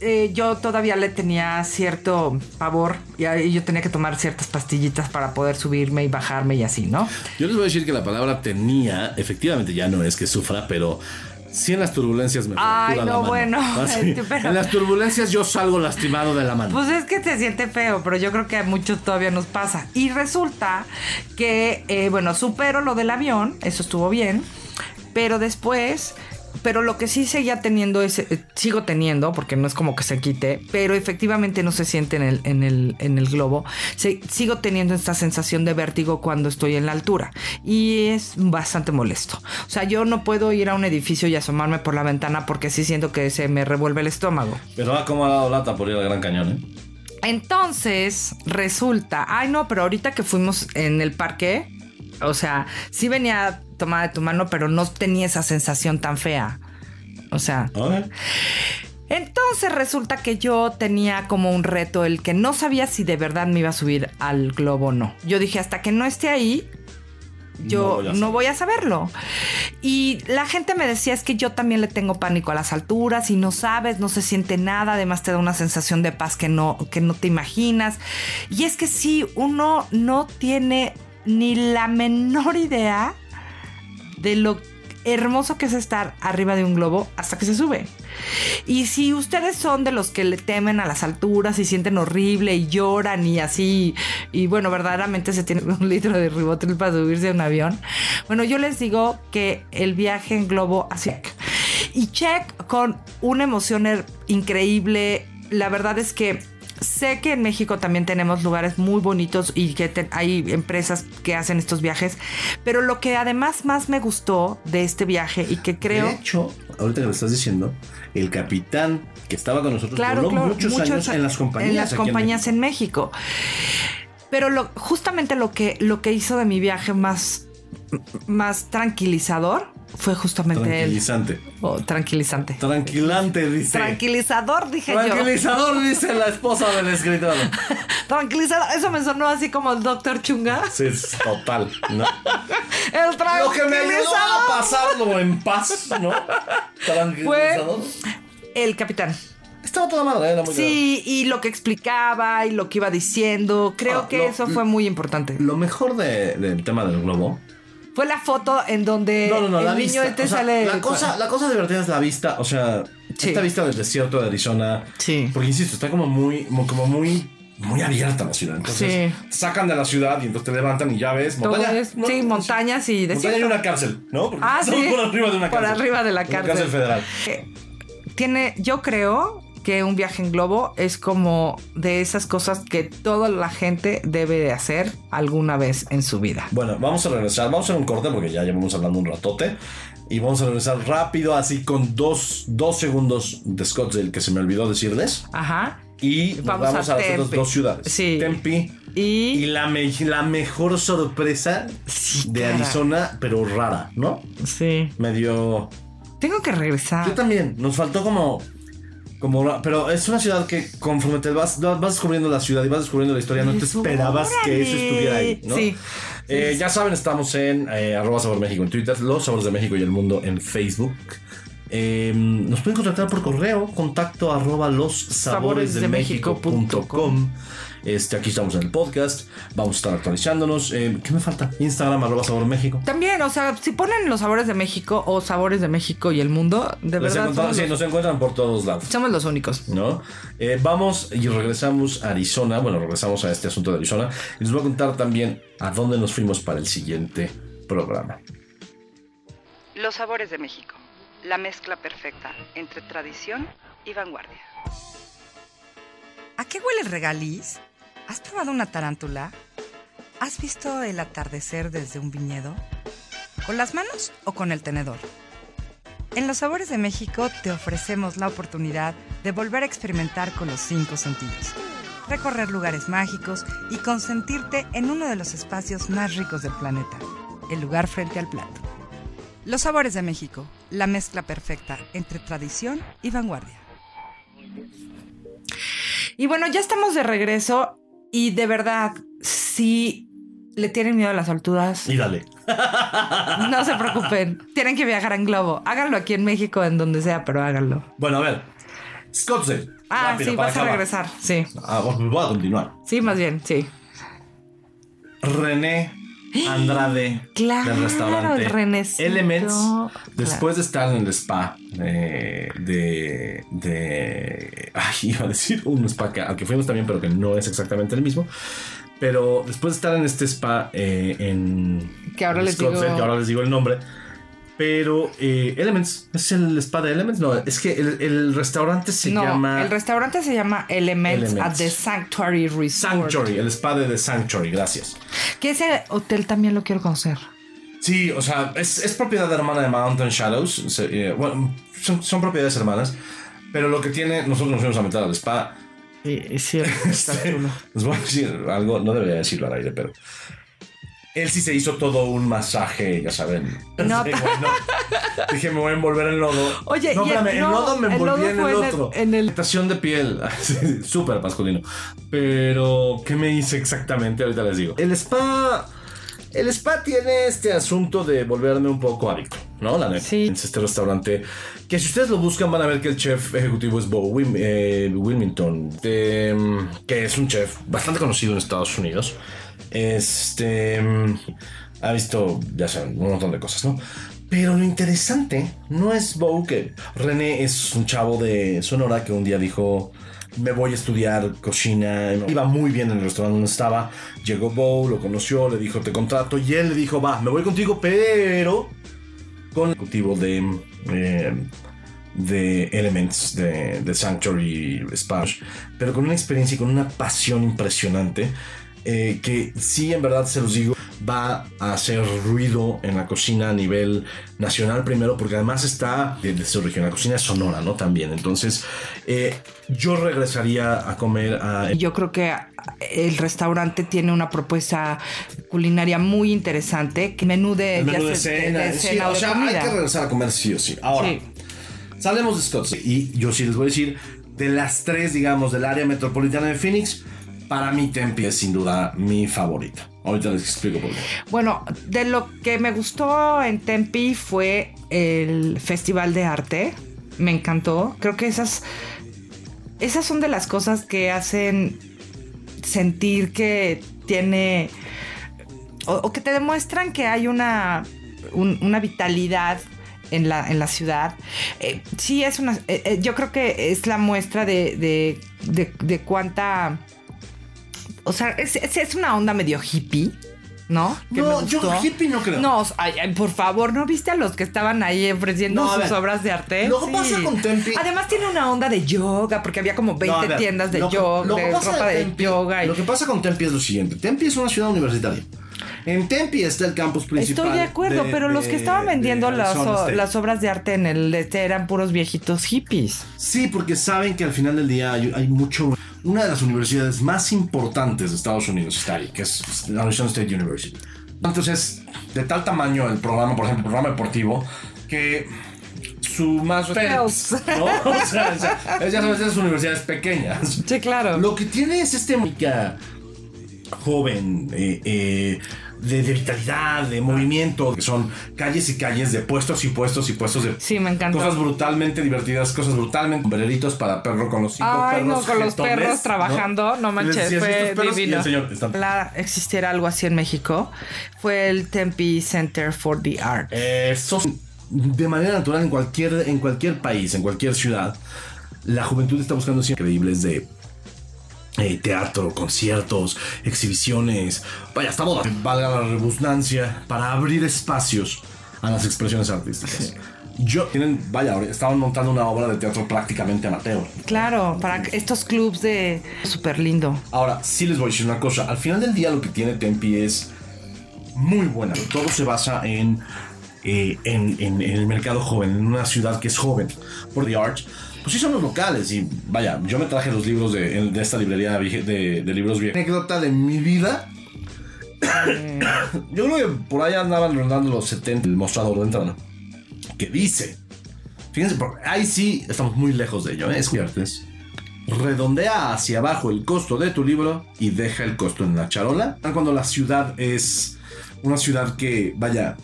B: eh, yo todavía le tenía cierto pavor y ahí yo tenía que tomar ciertas pastillitas para poder subirme y bajarme y así, ¿no?
C: Yo les voy a decir que la palabra tenía, efectivamente ya no es que sufra, pero sí en las turbulencias me
B: Ay, no, bueno,
C: Así,
B: este, pero-
C: En las turbulencias yo salgo lastimado de la mano.
B: Pues es que se siente feo, pero yo creo que a muchos todavía nos pasa. Y resulta que, eh, bueno, supero lo del avión, eso estuvo bien, pero después, pero lo que sí seguía teniendo es, eh, sigo teniendo, porque no es como que se quite, pero efectivamente no se siente en el, en el, en el globo. Se- sigo teniendo esta sensación de vértigo cuando estoy en la altura y es bastante molesto. O sea, yo no puedo ir a un edificio y asomarme por la ventana porque sí siento que se me revuelve el estómago.
C: Pero ah, cómo ha dado lata por ir al Gran Cañón, ¿eh?
B: Entonces, resulta, ay no, pero ahorita que fuimos en el parque, o sea, sí venía tomada de tu mano, pero no tenía esa sensación tan fea. O sea, entonces resulta que yo tenía como un reto el que no sabía si de verdad me iba a subir al globo o no. Yo dije, hasta que no esté ahí,
C: No
B: yo
C: voy a
B: no voy a saberlo. Y la gente me decía, es que yo también le tengo pánico a las alturas y no sabes, no se siente nada, además te da una sensación de paz que no, que no te imaginas. Y es que sí, uno no tiene ni la menor idea de lo hermoso que es estar arriba de un globo hasta que se sube. Y si ustedes son de los que le temen a las alturas y sienten horrible y lloran y así, y bueno, verdaderamente se tiene un litro de ribotril para subirse a un avión, bueno, yo les digo que el viaje en globo así. Y check con una emoción her- increíble. La verdad es que sé que en México también tenemos lugares muy bonitos y que te- hay empresas que hacen estos viajes, pero lo que además más me gustó de este viaje y que creo...
C: De hecho, ahorita que lo estás diciendo, el capitán que estaba con nosotros
B: Claro,
C: voló
B: claro,
C: muchos, años en las compañías.
B: En las compañías
C: México.
B: en México. Pero lo, justamente lo que, lo que hizo de mi viaje más, más tranquilizador fue justamente él.
C: Tranquilizante.
B: Oh, tranquilizante.
C: Tranquilante, dice.
B: Tranquilizador, dije yo.
C: Tranquilizador, dice la esposa del escritor.
B: Tranquilizador. Eso me sonó así como el doctor Chunga.
C: Sí, es total. ¿no?
B: El
C: Lo que me ayudó a
B: tranquilizador.
C: pasarlo en paz, ¿no? Tranquilizador.
B: El capitán.
C: Estaba toda madre, era muy
B: Sí, y lo que explicaba y lo que iba diciendo. Creo
C: Ah,
B: que
C: lo-
B: eso fue muy importante.
C: Lo mejor de- del tema del globo.
B: Fue la foto en donde
C: No, no, no,
B: el
C: la
B: niño
C: vista.
B: este
C: o sea,
B: sale.
C: la, cosa, la cosa divertida es la vista. O sea,
B: Sí.
C: esta vista del desierto de Arizona.
B: Sí.
C: Porque insisto, está como muy, mo- como muy, muy abierta la ciudad. Entonces,
B: Sí.
C: sacan de la ciudad y entonces te levantan y ya ves montaña.
B: es-
C: ¿no?
B: sí, montañas y
C: Montaña y
B: desierto.
C: una cárcel, ¿no? Porque
B: Ah, sí.
C: por arriba de una
B: Por
C: cárcel.
B: arriba de la cárcel.
C: cárcel federal.
B: Eh, tiene, yo creo que un viaje en globo es como de esas cosas que toda la gente debe de hacer alguna vez en su vida.
C: Bueno, vamos a regresar. Vamos a hacer un corte porque ya llevamos hablando un ratote. Y vamos a regresar rápido, así con dos, dos segundos de Scottsdale que se me olvidó decirles.
B: Ajá.
C: Y nos
B: Vamos
C: vamos,
B: a
C: a, las otras dos ciudades.
B: Sí.
C: Tempe.
B: Y,
C: Y la, me- la mejor sorpresa
B: Sí,
C: de
B: cara.
C: Arizona, pero rara, ¿no?
B: sí.
C: Medio.
B: Tengo que regresar.
C: Yo también. Nos faltó como. Como, ra- pero es una ciudad que conforme te vas, vas descubriendo la ciudad y vas descubriendo la historia, no te esperabas que eso estuviera ahí, ¿no?
B: Sí.
C: Eh, ya saben, estamos en eh, arroba sabor México en Twitter, los sabores de México y el mundo en Facebook. Eh, nos pueden contactar por correo, contacto arroba los sabores de México.com. Este, aquí estamos en el podcast, vamos a estar actualizándonos. Eh, ¿Qué me falta? Instagram arroba sabor México.
B: También, o sea, si ponen los sabores de México o sabores de México y el mundo, de
C: Les
B: verdad somos,
C: sí,
B: los,
C: nos encuentran por todos lados.
B: somos los únicos.
C: ¿no? Eh, vamos y regresamos a Arizona. Bueno, regresamos a este asunto de Arizona. Y les voy a contar también a dónde nos fuimos para el siguiente programa.
A: Los sabores de México. La mezcla perfecta entre tradición y vanguardia.
E: ¿A qué huele el regaliz? ¿Has probado una tarántula? ¿Has visto el atardecer desde un viñedo? ¿Con las manos o con el tenedor? En Los Sabores de México te ofrecemos la oportunidad de volver a experimentar con los cinco sentidos, recorrer lugares mágicos y consentirte en uno de los espacios más ricos del planeta, el lugar frente al plato. Los Sabores de México, la mezcla perfecta entre tradición y vanguardia.
B: Y bueno, ya estamos de regreso y de verdad, si le tienen miedo a las alturas,
C: Y dale.
B: no se preocupen. Tienen que viajar en globo. Háganlo aquí en México, en donde sea, pero háganlo.
C: Bueno, a ver. Scottsdale.
B: Ah,
C: Rápido,
B: sí, vas a regresar. Sí.
C: Ah, voy a continuar.
B: Sí, más bien, sí.
C: René Andrade
B: Claro,
C: del restaurante
B: Renecito.
C: Elements.
B: Claro.
C: Después de estar en el spa eh, de, de. Ay, iba a decir un spa que, al que fuimos también, pero que no es exactamente el mismo. Pero después de estar en este spa eh, en.
B: Que ahora les
C: Scottsdale,
B: digo-
C: que ahora les digo el nombre. Pero eh, Elements, ¿es el spa de Elements? No, es que el, el restaurante se
B: no,
C: llama.
B: el restaurante se llama Elements,
C: Elements.
B: at the Sanctuary Resort.
C: Sanctuary, el spa de The Sanctuary, gracias.
B: Que ese hotel también lo quiero conocer.
C: Sí, o sea, es, es propiedad hermana de Mountain Shadows. se- eh, bueno, son, son propiedades hermanas. Pero lo que tiene, nosotros nos fuimos a meter al spa.
B: Y, cierto, está
C: Este,
B: chulo.
C: les voy a decir algo, no debería decirlo al aire, pero. Él sí se hizo todo un masaje, ya saben.
B: No.
C: Sí, bueno. Dije, me voy a envolver en lodo.
B: Oye,
C: no,
B: y el-
C: espérame, el
B: no,
C: lodo me
B: el
C: envolví
B: lodo
C: en el
B: fue en el-
C: otro.
B: en el-
C: Imitación de piel. Súper masculino. Pero, ¿qué me hice exactamente? Ahorita les digo. El spa. El spa tiene este asunto de volverme un poco adicto, ¿no? La neta.
B: Sí.
C: Es este restaurante que si ustedes lo buscan van a ver que el chef ejecutivo es Bo Wim- eh, Wilmington, de, que es un chef bastante conocido en Estados Unidos. Este ha visto, ya saben, un montón de cosas, ¿no? Pero lo interesante no es Bo, que René es un chavo de Sonora que un día dijo, me voy a estudiar cocina. Iba muy bien en el restaurante donde estaba. Llegó Bo, lo conoció, le dijo, te contrato. Y él le dijo, va, me voy contigo, pero con el ejecutivo de, eh, de Elements, de, de Sanctuary Spa, pero con una experiencia y con una pasión impresionante. Eh, que sí, en verdad se los digo, va a hacer ruido en la cocina a nivel nacional primero, porque además está de, de su región, la cocina es sonora, ¿no? También. Entonces, eh, yo regresaría a comer a.
B: Yo creo que el restaurante tiene una propuesta culinaria muy interesante. Que menú de,
C: el menú de cena,
B: de
C: sí,
B: o
C: sea, hay que regresar a comer sí o sí. Ahora,
B: Sí.
C: Salemos de Scottsdale. Y yo sí les voy a decir, de las tres, digamos, del área metropolitana de Phoenix, para mí Tempe es sin duda mi favorita. Ahorita les explico por qué.
B: Bueno, de lo que me gustó en Tempe fue el Festival de Arte. Me encantó. Creo que esas, esas son de las cosas que hacen sentir que tiene o, que te demuestran que hay una, un- una vitalidad en la, en la ciudad. Eh, sí, es una. eh, eh, yo creo que es la muestra de, de- de cuánta. O sea, es, es- es una onda medio hippie. ¿no?
C: No, yo hippie no creo.
B: No, ay, ay, por favor, ¿no viste a los que estaban ahí ofreciendo
C: No,
B: sus obras de arte?
C: lo que pasa con Tempe-
B: Además tiene una onda de yoga, porque había como 20
C: No, a ver,
B: tiendas de
C: que-
B: yoga, de ropa de yoga. y-
C: Lo que pasa con Tempe es lo siguiente. Tempe es una ciudad universitaria. En Tempe está el campus principal.
B: Estoy de acuerdo,
C: de-
B: pero los que estaban vendiendo las, o- las obras de arte en el este eran puros viejitos hippies.
C: Sí, porque saben que al final del día hay, hay mucho. Una de las universidades más importantes de Estados Unidos está ahí, que es la Arizona State University. Entonces, de tal tamaño el programa, por ejemplo, el programa deportivo, que su más
B: Pels.
C: ¿no? O sea, o sea, es- ya sabes, esas universidades pequeñas.
B: Sí, claro.
C: Lo que tiene es este joven, eh, eh, de, de vitalidad, de movimiento, que son calles y calles de puestos y puestos y puestos de
B: Sí, me
C: cosas brutalmente divertidas, cosas brutalmente sombreritos para perro con los cinco
B: Ay,
C: perros.
B: no, con los perros trabajando, no, manches,
C: decías,
B: fue divino.
C: señor,
B: La existiera algo así en México fue el Tempe Center for the Arts.
C: Eso de manera natural en cualquier, en cualquier país, en cualquier ciudad, la juventud está buscando siempre increíbles de eh, teatro, conciertos, exhibiciones, vaya, hasta bodas, valga la redundancia, para abrir espacios a las expresiones artísticas. Yo, tienen, vaya, estaban montando una obra de teatro prácticamente amateur.
B: Claro, para estos clubs de súper lindo.
C: Ahora, sí les voy a decir una cosa. Al final del día lo que tiene Tempe es muy buena. Todo se basa en, eh, en, en- en el mercado joven, en una ciudad que es joven. Por The Arch, pues sí son los locales. Y vaya, yo me traje los libros de, de esta librería de, de libros viejos. Anécdota de mi vida. yo creo que por ahí andaban rondando los 70 el mostrador de entrada. Que dice... Fíjense, ahí sí estamos muy lejos de ello, ¿eh? Es cierto, es- redondea hacia abajo el costo de tu libro y deja el costo en la charola. Cuando la ciudad es una ciudad que, vaya,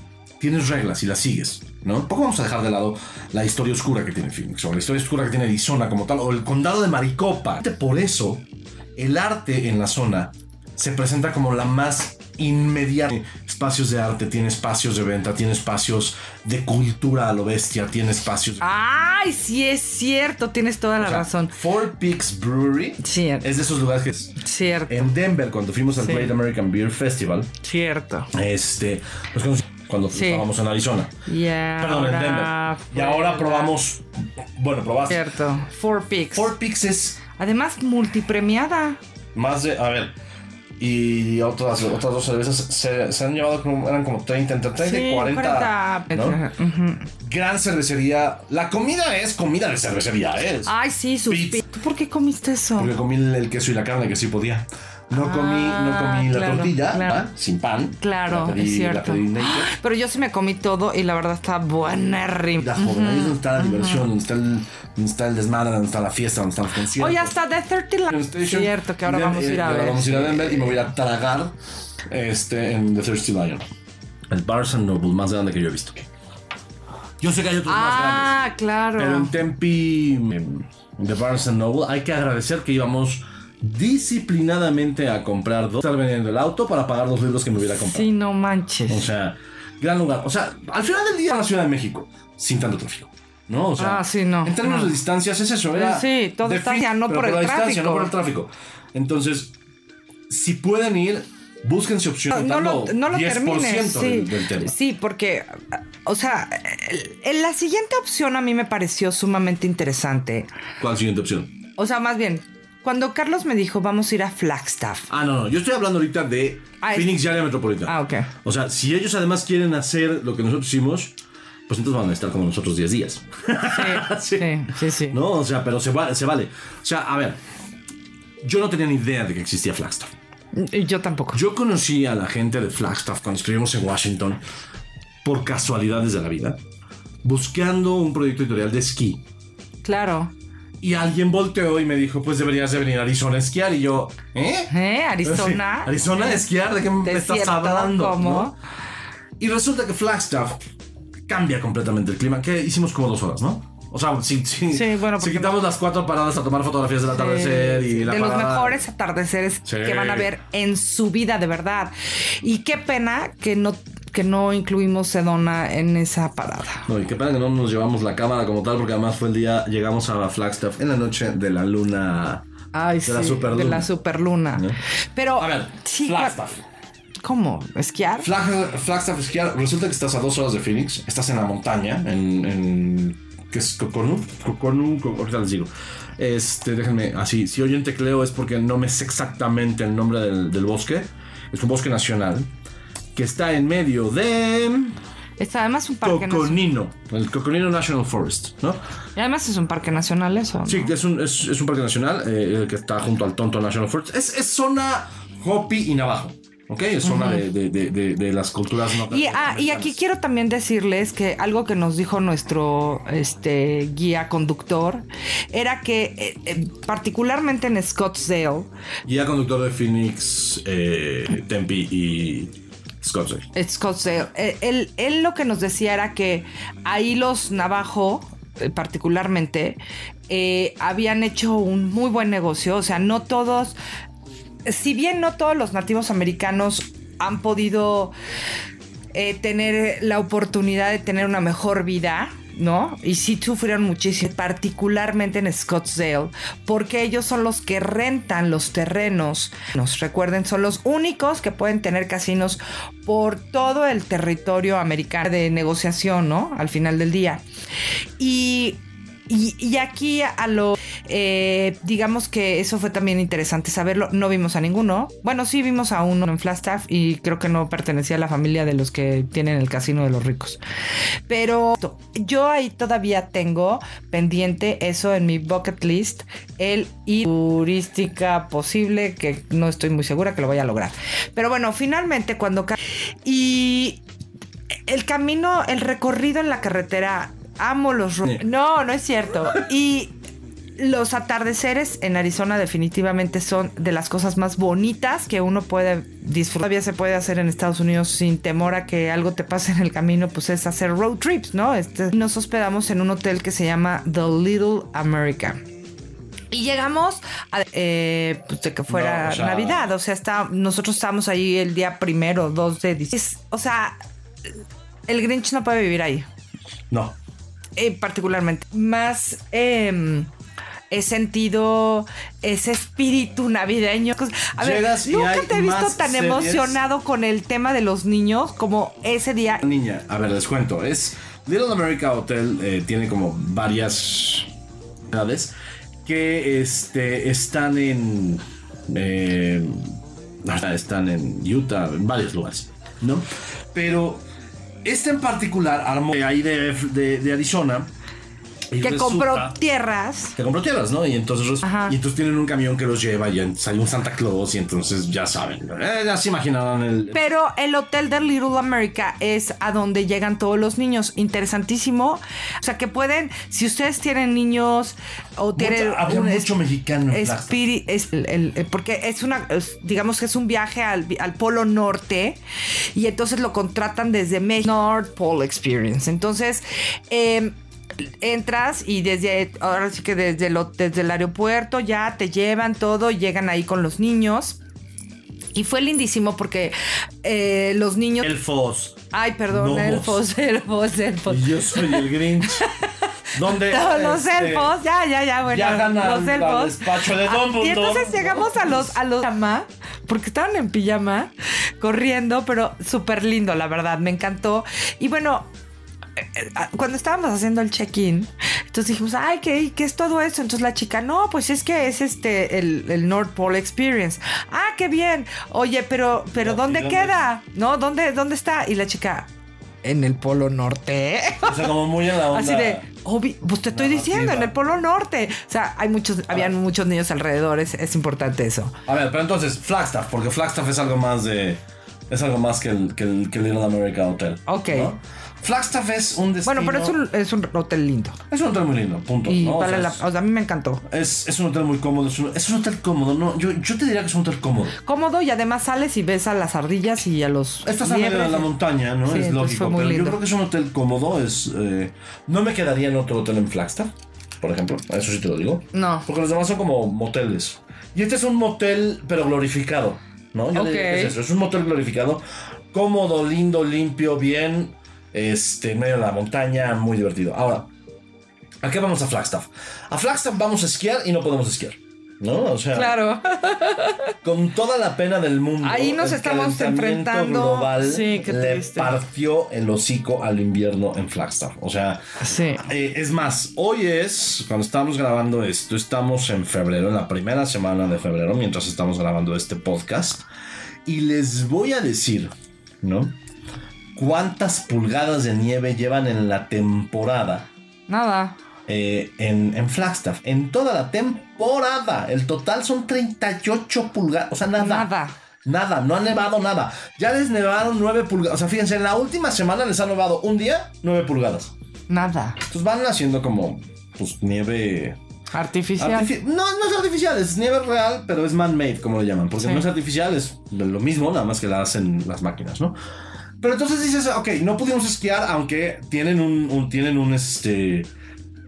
C: tienes reglas y las sigues, ¿no? Tampoco vamos a dejar de lado la historia oscura que tiene Phoenix, o la historia oscura que tiene Arizona como tal, o el condado de Maricopa. Por eso, el arte en la zona se presenta como la más inmediata. Espacios de arte, tiene espacios de venta, tiene espacios de cultura a lo bestia, tiene espacios...
B: Ay, sí es cierto, tienes toda la
C: O sea,
B: razón.
C: Four Peaks Brewery
B: Cierto.
C: es de esos lugares que
B: Cierto,
C: en Denver cuando fuimos al
B: Sí.
C: Great American Beer Festival,
B: cierto.
C: este, nos cuando
B: Sí.
C: estábamos en Arizona.
B: Y
C: Perdón, en Denver. Y ahora probamos, bueno, probaste.
B: Cierto, Four Peaks.
C: Four Peaks es
B: Además, multipremiada.
C: más de, a ver, y otras, otras dos cervezas se, se han llevado como, eran como 30, entre 30 y
B: Sí,
C: 40. ¿no?
B: Ujú.
C: Gran cervecería. La comida es comida de cervecería, ¿eh? es.
B: Ay, sí, pi- ¿Tú por qué comiste eso?
C: Porque comí el queso y la carne que sí podía. No comí, no comí la
B: claro,
C: tortilla,
B: claro.
C: ¿va? sin pan.
B: Claro,
C: La pedí-
B: es cierto.
C: La pedí naked.
B: Pero yo sí me comí todo y la verdad está buenérrimo.
C: La joven, ahí es donde está la diversión, donde está, el, donde está el desmadre, donde está la fiesta, donde están los conciertos.
B: Oye, hasta The 30
C: Union
B: Lions. Cierto, que ahora vamos a ir
C: eh,
B: a ver.
C: Vamos a ir a Denver y me voy a tragar este, en The Thirsty Lion. El Barnes Noble más grande que yo he visto. Yo sé que hay otros más grandes.
B: Ah, claro.
C: Pero en Tempe, en The Barnes Noble, hay que agradecer que íbamos disciplinadamente a comprar dos. Estar vendiendo el auto para pagar los libros que me hubiera comprado.
B: Sí, no manches.
C: O sea, gran lugar. O sea, al final del día, la Ciudad de México, sin tanto tráfico. ¿No? O sea,
B: Ah, sí, no,
C: En términos
B: no.
C: de distancias, es eso. Era
B: Sí, todo está ya, no por el tráfico.
C: no por el tráfico. Entonces, si pueden ir, búsquense opciones.
B: no lo, no lo
C: 10%
B: termines. Sí,
C: del, del tema.
B: sí, porque, o sea, la siguiente opción a mí me pareció sumamente interesante.
C: ¿Cuál siguiente opción?
B: O sea, más bien, cuando Carlos me dijo, vamos a ir a Flagstaff.
C: Ah, no, no. Yo estoy hablando ahorita de
B: Ah, es-
C: Phoenix y área metropolitana.
B: Ah, ok.
C: O sea, si ellos además quieren hacer lo que nosotros hicimos, pues entonces van a estar como nosotros 10 días.
B: Sí, sí, sí, sí.
C: ¿No? O sea, pero se, va- se vale. O sea, a ver. Yo no tenía ni idea de que existía Flagstaff.
B: Y Yo tampoco.
C: Yo conocí a la gente de Flagstaff cuando estuvimos en Washington por casualidades de la vida, buscando un proyecto editorial de esquí.
B: Claro.
C: Y alguien volteó y me dijo, pues deberías de venir a Arizona a esquiar. Y yo, ¿eh?
B: ¿Eh? Arizona.
C: ¿Arizona a esquiar? ¿De qué me estás hablando?
B: ¿cómo?
C: ¿no? Y resulta que Flagstaff cambia completamente el clima. Que hicimos como dos horas, ¿no? O sea, si, si,
B: Sí, bueno,
C: si quitamos las cuatro paradas a tomar fotografías del atardecer y la
B: de los mejores atardeceres
C: Sí.
B: que van a ver en su vida, de verdad. Y qué pena que no, que no incluimos Sedona en esa parada.
C: No, y qué pena que no nos llevamos la cámara como tal, porque además fue el día, llegamos a Flagstaff en la noche de la luna.
B: Ay,
C: De la
B: sí,
C: superluna.
B: de la superluna.
C: ¿No?
B: Pero
C: A ver,
B: sí,
C: Flagstaff.
B: ¿Cómo? ¿Esquiar?
C: Flag- Flagstaff esquiar, resulta que estás a dos horas de Phoenix, estás en la montaña, en, en ¿qué es Coconu? Coconu, Co- ahorita les digo. Este, déjenme, así, si oyen tecleo es porque no me sé exactamente el nombre del, del bosque. Es un bosque nacional que está en medio de
B: Es además un parque nacional.
C: Coconino, el Coconino National Forest, ¿no?
B: Y además es un parque nacional eso. ¿no?
C: Sí, es un, es, es un parque nacional eh, que está junto al Tonto National Forest. Es, es zona Hopi y Navajo, ¿ok? Es zona de, de- de- de- de las culturas no
B: Y, ah, y aquí quiero también decirles que algo que nos dijo nuestro este, guía conductor era que eh, eh, particularmente en Scottsdale,
C: Guía conductor de Phoenix, eh, Tempe y Scottsdale.
B: eh, él, él lo que nos decía era que ahí los Navajo eh, particularmente eh, habían hecho un muy buen negocio, o sea, no todos, si bien no todos los nativos americanos han podido eh, tener la oportunidad de tener una mejor vida, ¿no? Y sí sufrieron muchísimo, particularmente en Scottsdale, porque ellos son los que rentan los terrenos. Nos recuerden, son los únicos que pueden tener casinos por todo el territorio americano de negociación, ¿no? Al final del día. Y y, aquí a lo, eh, digamos que eso fue también interesante saberlo. No vimos a ninguno. Bueno, sí vimos a uno en Flagstaff y creo que no pertenecía a la familia de los que tienen el casino de los ricos. Pero yo ahí todavía tengo pendiente eso en mi bucket list, el turística posible, que no estoy muy segura que lo vaya a lograr. Pero bueno, finalmente cuando... Y el camino, el recorrido en la carretera, amo los... ro- No, no es cierto. Y los atardeceres en Arizona definitivamente son de las cosas más bonitas que uno puede disfrutar. Todavía se puede hacer en Estados Unidos sin temor a que algo te pase en el camino, pues es hacer road trips, ¿no? Este, nos hospedamos en un hotel que se llama The Little America. Y llegamos a, eh, pues de que fuera
C: No, o sea-
B: Navidad, o sea, está, nosotros estábamos ahí el día primero, 2 de diciembre. Es- O sea, el Grinch no puede vivir ahí
C: No.
B: Eh, particularmente. Más eh, he sentido ese espíritu navideño. A ver,
C: Llegas y
B: nunca te he visto tan
C: series.
B: emocionado con el tema de los niños como ese día.
C: Niña, a ver, les cuento. Es Little America Hotel eh, tiene como varias edades que este, están en. eh, están en Utah, en varios lugares, ¿no? Pero este en particular, armó de ahí de, de- de Arizona. Y
B: Que compró tierras.
C: que compró tierras, ¿no? Y entonces, res-
B: Ajá.
C: y entonces tienen un camión que los lleva y hay un Santa Claus y entonces ya saben, eh, ya se imaginarán el...
B: Pero el hotel de Little America es a donde llegan todos los niños. Interesantísimo. O sea, que pueden, si ustedes tienen niños o tienen.
C: Mucho- había
B: un
C: mucho mexicano en Flagstaff.
B: espíritu, es el- el- el- porque es una, digamos que es un viaje al, al Polo Norte y entonces lo contratan desde México. North Pole Experience. Entonces, eh, entras y desde, ahora sí que desde, lo, desde el aeropuerto ya te llevan todo, llegan ahí con los niños. Y fue lindísimo porque eh, los niños...
C: Elfos.
B: Ay, perdón, elfos, elfos, elfos.
C: Y yo soy el Grinch. ¿Dónde?
B: Todos los
C: este,
B: elfos, ya, ya, ya, bueno.
C: Viajan al-
B: los elfos.
C: despacho de
B: Ah. Y entonces llegamos a los, a los pijama, porque estaban en pijama, corriendo, pero súper lindo, la verdad, me encantó. Y bueno, cuando estábamos haciendo el check-in, entonces dijimos, ay, ¿qué, ¿qué es todo eso? Entonces la chica, no, pues es que es este, el, el North Pole Experience. Ah, qué bien. Oye, pero, pero ¿dónde,
C: ¿y dónde
B: queda? ¿No? ¿Dónde, ¿Dónde está? Y la chica, en el Polo Norte.
C: O sea, como muy en la onda.
B: Así de, obvi- pues te estoy diciendo, en el Polo Norte. O sea, hay muchos, habían muchos niños alrededor, es, es importante eso.
C: A ver, pero entonces, Flagstaff, porque Flagstaff es algo más de. Es algo más que el, que el, que el Little America Hotel.
B: Ok.
C: ¿no? Flagstaff es un destino.
B: Bueno, pero es un, es un hotel lindo.
C: Es un hotel muy lindo, punto.
B: Y
C: ¿no? O sea,
B: la-
C: es-
B: o sea, a mí me encantó.
C: Es, es un hotel muy cómodo, es un, es un hotel cómodo, no, yo, yo te diría que es un hotel cómodo.
B: Cómodo y además sales y ves a las ardillas y a los.
C: Estás en medio de la montaña, ¿no?
B: Sí,
C: es lógico, pero yo creo que es un hotel cómodo, es... eh, no me quedaría en otro hotel en Flagstaff, por ejemplo, eso sí te lo digo.
B: No.
C: Porque los demás son como moteles. Y este es un motel, pero glorificado, ¿no? Yo diría que es eso, es un motel glorificado, cómodo, lindo, limpio, bien, este, en medio de la montaña, muy divertido. Ahora, ¿a qué vamos a Flagstaff? A Flagstaff vamos a esquiar y no podemos esquiar. ¿no? O sea,
B: Claro.
C: con toda la pena del mundo.
B: Ahí nos
C: el
B: estamos enfrentando.
C: global
B: Sí, qué
C: le partió el hocico al invierno en Flagstaff. O sea,
B: Sí.
C: eh, es más, hoy es, cuando estamos grabando esto, estamos en febrero, en la primera semana de febrero, mientras estamos grabando este podcast. Y les voy a decir, ¿no? ¿Cuántas pulgadas de nieve llevan en la temporada?
B: Nada.
C: eh, en, en Flagstaff. En toda la temporada. El total son 38 pulgadas. O sea, nada.
B: Nada.
C: Nada, no ha nevado nada. Ya les nevaron 9 pulgadas. O sea, fíjense, en la última semana les ha nevado un día 9 pulgadas.
B: Nada.
C: Entonces van haciendo como, pues, nieve.
B: Artificial.
C: artifi- no, no es artificial, es nieve real, pero es man-made, como lo llaman. Porque
B: Sí.
C: no es artificial, es lo mismo, nada más que la hacen las máquinas, ¿no? Pero entonces dices, ok, no pudimos esquiar, aunque tienen un, un- tienen un, este,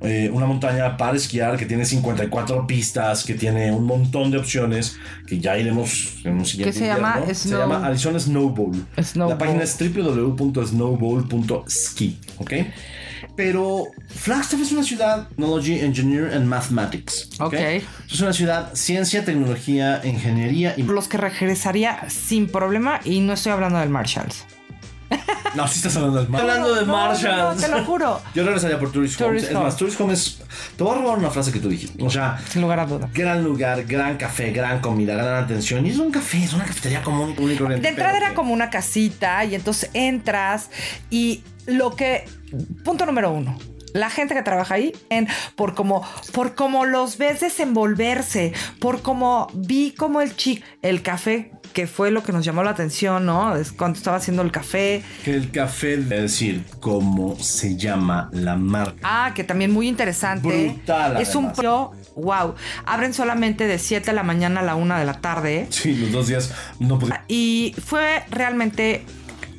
C: eh, una montaña para esquiar que tiene 54 pistas, que tiene un montón de opciones, que ya iremos en un siguiente
B: se llama
C: invierno. Se
B: Snow-
C: llama Arizona Snowball.
B: Snowball.
C: La página es www.snowball.ski, ¿ok? Pero Flagstaff es una ciudad Technology, Engineer and Mathematics.
B: Ok.
C: Es una ciudad ciencia, tecnología, ingeniería y...
B: Los que regresaría sin problema y no estoy hablando del Marshalls.
C: No, sí estás hablando del Mar- hablando de
B: no, no, te lo juro.
C: Yo regresaría por Tourist Homes.
B: Tourist
C: Es más,
B: Homes.
C: Tourist Homes... Te voy a robar una frase que tú dijiste. O sea,
B: Sin lugar a duda.
C: gran lugar, gran café, gran comida, gran atención. Y es un café, es una cafetería común, corriente.
B: De entrada era
C: que-
B: como una casita y entonces entras y lo que... Punto número uno. La gente que trabaja ahí, en, por como por como los ves desenvolverse, por como vi como el chico, el café, que fue lo que nos llamó la atención, ¿no? Es cuando estaba haciendo el café.
C: Que el café, es decir, cómo se llama la marca.
B: Ah, que también muy interesante.
C: Brutal,
B: Es un pro, wow. Abren solamente de 7 de la mañana a la 1 de la tarde.
C: Sí, los dos días no podía.
B: Y fue realmente,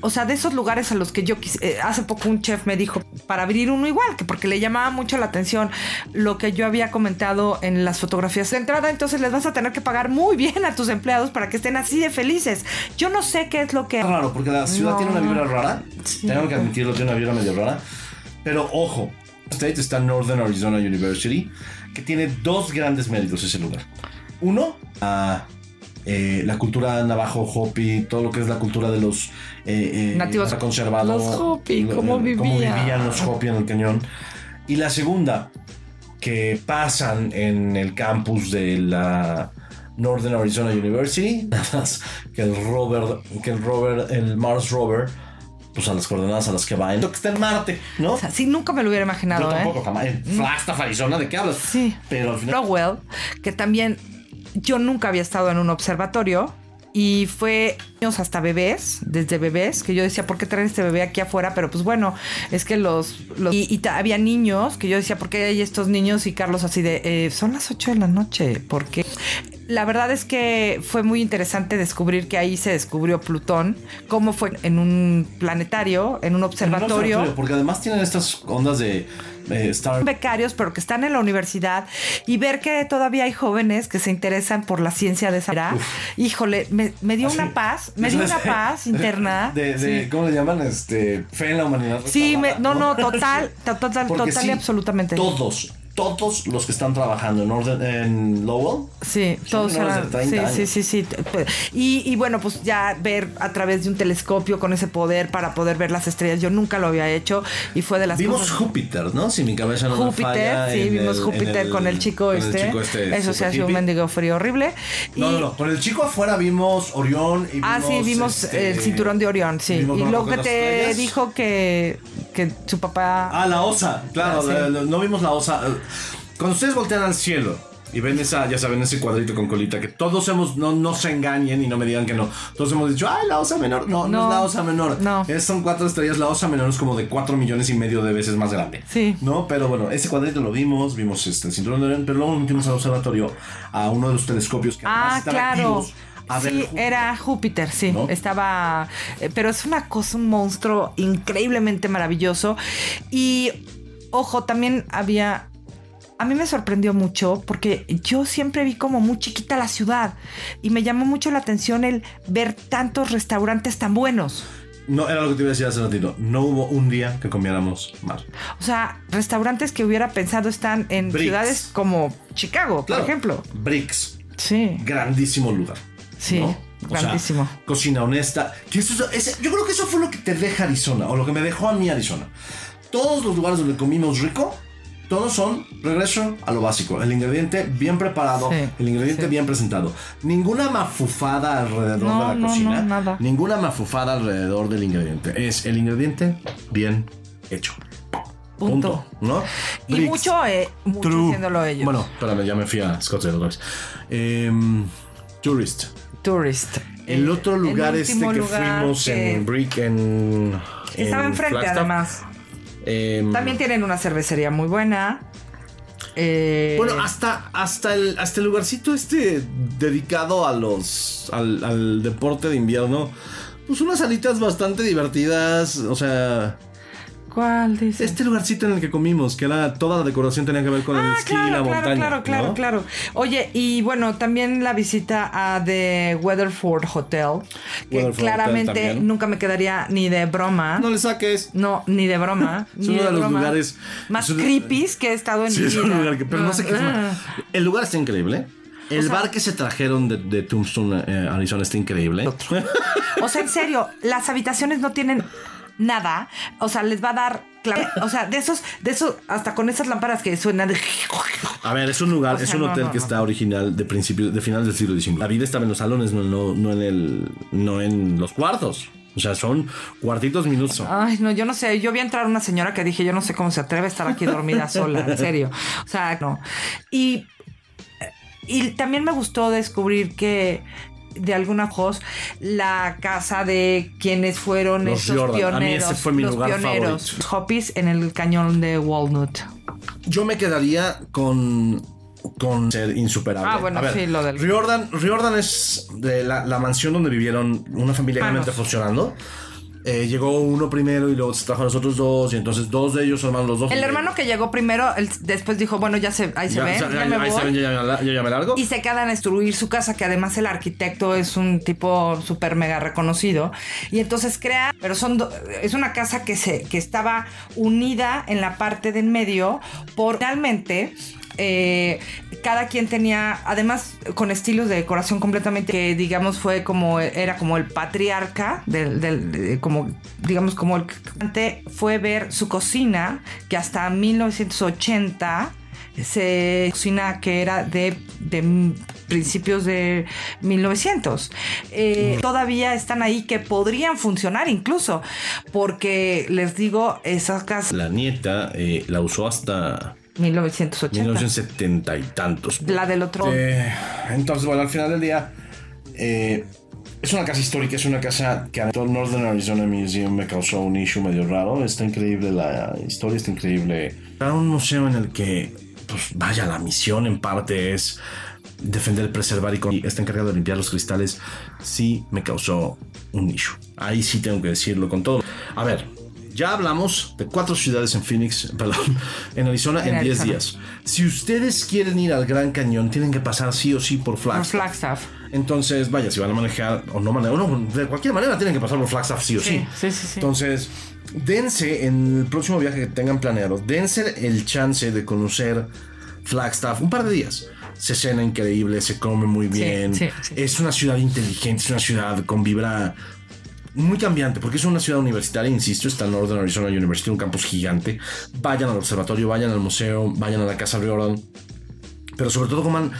B: o sea, de esos lugares a los que yo quise, eh, hace poco un chef me dijo para abrir uno igual, que porque le llamaba mucho la atención lo que yo había comentado en las fotografías de entrada, entonces les vas a tener que pagar muy bien a tus empleados para que estén así de felices. Yo no sé qué es lo que...
C: Es raro, porque la ciudad
B: No.
C: tiene una vibra rara.
B: Sí.
C: Tengo que admitirlo, tiene una vibra medio rara. Pero ojo, State está en Northern Arizona University, que tiene dos grandes méritos ese lugar. Uno, a, eh, la cultura navajo, Hopi, todo lo que es la cultura de los eh, eh,
B: Nativos.
C: está conservado.
B: Los Hopi, cómo
C: Cómo
B: vivían.
C: los Hopi en el cañón. Y la segunda, que pasan en el campus de la Northern Arizona University, nada más que el rover, que el rover, el Mars rover, pues a las coordenadas a las que va, en lo que está en Marte, ¿no?
B: O sea, sí, nunca me lo hubiera imaginado,
C: Yo
B: ¿eh?
C: tampoco, jamás. En Flagstaff, Arizona, ¿de qué hablas?
B: Sí.
C: Pero al final.
B: Rowell, que también yo nunca había estado en un observatorio y fue niños hasta bebés, desde bebés, que yo decía, ¿por qué traen este bebé aquí afuera? Pero pues bueno, es que los... los- y, había niños que yo decía, ¿por qué hay estos niños? Y Carlos así de, "Eh, son las 8 de la noche, ¿por qué? La verdad es que fue muy interesante descubrir que ahí se descubrió Plutón, cómo fue en un planetario, en un
C: en un
B: observatorio.
C: Porque además tienen estas ondas de eh, Star.
B: becarios, pero que están en la universidad y ver que todavía hay jóvenes que se interesan por la ciencia de esa era, híjole, me, me dio
C: Así.
B: una paz, me dio una paz interna.
C: De, de-
B: Sí.
C: ¿Cómo le llaman? Este, fe en la humanidad.
B: Sí, me- no, no, total, to- total, total
C: sí,
B: y absolutamente.
C: Todos, todos los que están trabajando en, orden, en Lowell.
B: Sí, todos
C: menores
B: eran.
C: de 30
B: Sí,
C: años.
B: sí, sí, sí. Y, y bueno, pues ya ver a través de un telescopio con ese poder para poder ver las estrellas, yo nunca lo había hecho y fue de las
C: Vimos
B: cosas.
C: Júpiter, ¿no? Si mi cabeza no me
B: Júpiter,
C: falla,
B: sí, vimos
C: el-
B: Júpiter
C: el-
B: con el chico
C: con el
B: este.
C: chico este
B: Eso se hace un mendigo frío horrible.
C: No,
B: Y-
C: no, no. Con el chico afuera vimos Orión y
B: Ah, sí, vimos
C: este,
B: el cinturón de Orión, sí. Y
C: de
B: que te
C: Estrellas.
B: dijo que, que su papá...
C: Ah, la osa, claro,
B: Ah, sí.
C: no vimos la osa. Cuando ustedes voltean al cielo y ven esa, ya saben, ese cuadrito con colita, que todos hemos, no, no se engañen y no me digan que no. Todos hemos dicho, ay, la osa menor. No, no,
B: No,
C: es la osa menor.
B: no.
C: Es- son cuatro estrellas, la osa menor es como de cuatro millones y medio de veces más grande.
B: Sí.
C: ¿No? Pero bueno, ese cuadrito lo vimos, vimos este, el cinturón de Orión, pero luego nos metimos al observatorio a uno de los telescopios que además
B: Ah,
C: están
B: claro.
C: activos a ver
B: Sí,
C: Júpiter.
B: era Júpiter, sí.
C: ¿No?
B: Estaba. eh, Pero es una cosa, un monstruo increíblemente maravilloso. Y ojo, también había. A mí me sorprendió mucho porque yo siempre vi como muy chiquita la ciudad y me llamó mucho la atención el ver tantos restaurantes tan buenos.
C: No, era lo que te iba a decir hace ratito. No hubo un día que comiéramos mal.
B: O sea, restaurantes que hubiera pensado están en
C: Bricks.
B: ciudades como Chicago,
C: Claro.
B: por ejemplo.
C: Bricks.
B: Sí,
C: Grandísimo lugar.
B: sí,
C: ¿no? O sea,
B: grandísimo.
C: cocina honesta. Que eso- ese- yo creo que eso fue lo que te deja Arizona, o lo que me dejó a mí Arizona. Todos los lugares donde comimos rico, todos son regreso a lo básico. El ingrediente bien preparado,
B: Sí,
C: el ingrediente
B: sí.
C: bien presentado. Ninguna mafufada alrededor
B: No,
C: de la
B: no,
C: cocina.
B: no, nada.
C: Ninguna mafufada alrededor del ingrediente. Es el ingrediente bien hecho.
B: Punto.
C: ¿No?
B: Y
C: Bricks.
B: mucho, eh, mucho
C: True.
B: haciéndolo ellos.
C: Bueno, espérame, ya me fui a Scottsdale otra vez. Em, tourist.
B: Tourist.
C: El
B: Eh,
C: otro lugar
B: el
C: este que
B: lugar
C: fuimos
B: que
C: en Brick en.
B: Estaba
C: en
B: enfrente,
C: Flagstaff.
B: además.
C: Em,
B: También tienen una cervecería muy buena. Eh,
C: Bueno, hasta, hasta, el, hasta el lugarcito este dedicado a los. Al, al deporte de invierno. Pues unas salitas bastante divertidas. O sea.
B: ¿Cuál?
C: Este lugarcito en el que comimos, que era toda la decoración tenía que ver con el
B: Ah,
C: y la
B: claro, claro,
C: montaña.
B: claro, claro,
C: ¿no?
B: claro. Oye, y bueno, también la visita a The Weatherford Hotel, que
C: Weatherford
B: claramente nunca me quedaría ni de broma.
C: No le saques.
B: No, ni de broma.
C: Es uno de los
B: broma.
C: lugares-
B: más creepy que he estado en
C: Sí,
B: mi
C: es un
B: vida.
C: lugar que. Pero no sé qué es
B: Ah.
C: más. El lugar está increíble. El
B: O sea-
C: bar que se trajeron de, de Tombstone, eh, Arizona, está increíble.
B: O sea, en serio, las habitaciones no tienen nada. O sea, les va a dar. O sea, de esos, de esos, hasta con esas lámparas que suenan de.
C: A ver, es un lugar,
B: O sea,
C: es un hotel
B: no,
C: que
B: no.
C: está original de principios, de finales del siglo XIX. La vida estaba en los salones, no, no, no en el, no en los cuartos. O sea, son cuartitos minutos.
B: Ay, no, yo no sé. Yo vi entrar una señora que dije, yo no sé cómo se atreve a estar aquí dormida sola, en serio. O sea, no. Y, y también me gustó descubrir que de alguna voz la casa de quienes fueron
C: Los
B: esos
C: Jordan. A mí
B: pioneros,
C: ese fue mi
B: los
C: lugar
B: pioneros,
C: favorito.
B: en el cañón de Walnut.
C: Yo me quedaría con con ser insuperable.
B: Ah, bueno,
C: A ver,
B: sí, lo del-
C: Riordan, Riordan es de la, la mansión donde vivieron una familia
B: Manos.
C: realmente funcionando. Eh, llegó uno primero y luego se trajo a los otros dos y entonces dos de ellos son los dos.
B: El hermano que llegó primero, él después dijo, bueno, ya se, ahí se ven,
C: ya-
B: ya me
C: ahí se ven, ya, ya- ya- ya me largo.
B: Y se quedan a destruir su casa, que además el arquitecto es un tipo súper mega reconocido. Y entonces crea, pero son do- es una casa que se que estaba unida en la parte del medio por realmente eh, cada quien tenía, además con estilos de decoración completamente que digamos fue como era como el patriarca del, del- de- como digamos como el que fue ver su cocina que hasta 1980 se cocina que era de, de principios de 1900. Eh, Todavía están ahí que podrían funcionar incluso, porque les digo, esas casas
C: La nieta eh, la usó hasta
B: 1980.
C: 1970 y tantos.
B: La del otro.
C: Eh, entonces, bueno, al final del día, eh, es una casa histórica, es una casa que a todo el Northern Arizona Museum me causó un issue medio raro. Está increíble la historia, está increíble. Era un museo en el que, pues vaya, la misión en parte es defender, preservar y, con- y está encargado de limpiar los cristales. Sí me causó un issue. Ahí sí tengo que decirlo con todo. A ver. Ya hablamos de cuatro ciudades en Phoenix, perdón, en Arizona
B: En
C: en 10
B: Arizona.
C: días. Si ustedes quieren ir al Gran Cañón, tienen que pasar sí o sí por
B: Por
C: Flagstaff.
B: Flagstaff.
C: Entonces, vaya, si van a manejar o no manejar, no, de cualquier manera tienen que pasar por Flagstaff sí o sí.
B: Sí, sí, sí, sí.
C: Entonces, dense en el próximo viaje que tengan planeado, dense el chance de conocer Flagstaff un par de días. Se cena increíble, se come muy bien.
B: sí, sí.
C: Es una ciudad inteligente, es una ciudad con vibra muy cambiante, porque es una ciudad universitaria, insisto, está en Northern Arizona University, un campus gigante. Vayan al observatorio, vayan al museo, vayan a la casa Riordan, pero sobre todo coman,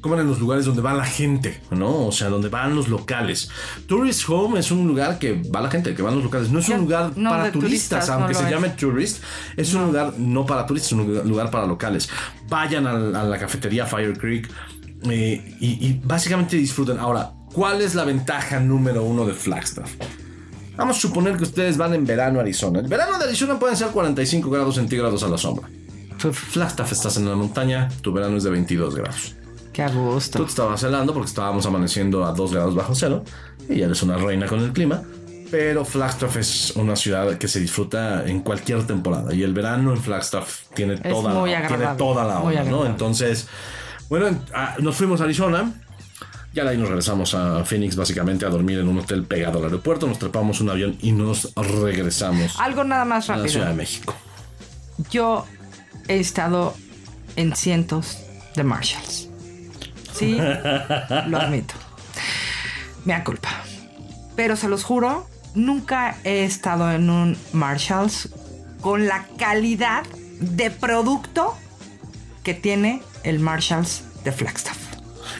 C: coman en los lugares donde va la gente, ¿no? O sea, donde van los locales. Tourist Home es un lugar que va la gente, que van los locales. No es un lugar
B: no,
C: para turistas,
B: turistas,
C: aunque
B: no
C: se llame tourist, es un lugar no para turistas, es un lugar para locales. Vayan a, la cafetería Fire Creek eh, y, y básicamente disfruten. Ahora, ¿cuál es la ventaja número uno de Flagstaff? Vamos a suponer que ustedes van en verano a Arizona. El verano de Arizona pueden ser 45 grados centígrados a la sombra. Flagstaff estás en la montaña, tu verano es de 22 grados.
B: Qué a
C: Tú te estabas helando porque estábamos amaneciendo a 2 grados bajo cero y ya eres una reina con el clima. Pero Flagstaff es una ciudad que se disfruta en cualquier temporada y el verano en Flagstaff tiene toda, la, tiene toda la onda, ¿no? Entonces, bueno, en- ah, nos fuimos a Arizona. Ya de ahí nos regresamos a Phoenix, básicamente a dormir en un hotel pegado al aeropuerto. Nos trepamos un avión y nos regresamos
B: Algo nada más
C: a la Ciudad de
B: rápido.
C: México.
B: Yo he estado en cientos de Marshalls. Sí, lo admito. Me da culpa. Pero se los juro, nunca he estado en un Marshalls con la calidad de producto que tiene el Marshalls de Flagstaff.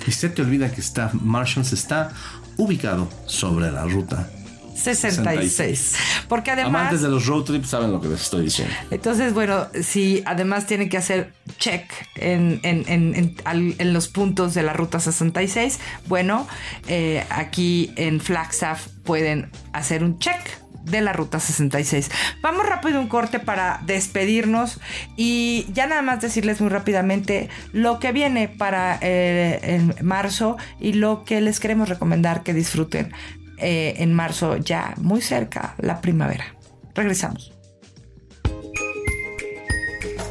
C: Y se te olvida que está Marshalls está ubicado sobre la ruta.
B: 66. Porque además...
C: Amantes de los road trips saben lo que les estoy diciendo.
B: Entonces, bueno, si además tienen que hacer check en, en- en- en los puntos de la ruta 66, bueno, eh, aquí en Flagstaff pueden hacer un check de la ruta 66. Vamos rápido un corte para despedirnos y ya nada más decirles muy rápidamente lo que viene para eh, en marzo y lo que les queremos recomendar que disfruten eh, en marzo ya muy cerca la primavera. Regresamos.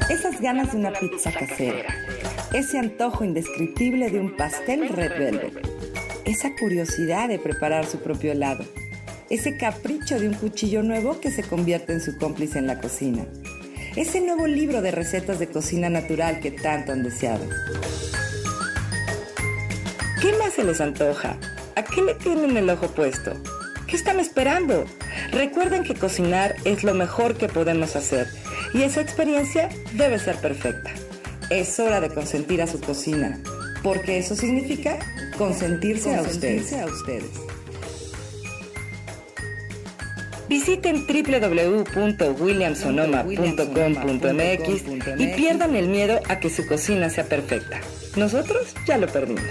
F: Esas ganas de una pizza casera, ese antojo indescriptible de un pastel red velvet, esa curiosidad de preparar su propio helado, ese capricho de un cuchillo nuevo que se convierte en su cómplice en la cocina, ese nuevo libro de recetas de cocina natural que tanto han deseado. ¿Qué más se les antoja? ¿A qué le tienen el ojo puesto? ¿Qué están esperando? Recuerden que cocinar es lo mejor que podemos hacer y esa experiencia debe ser perfecta. Es hora de consentir a su cocina, porque eso significa consentirse, a ustedes. a ustedes. Visiten www.williamsonoma.com.mx y pierdan el miedo a que su cocina sea perfecta. Nosotros ya lo perdimos.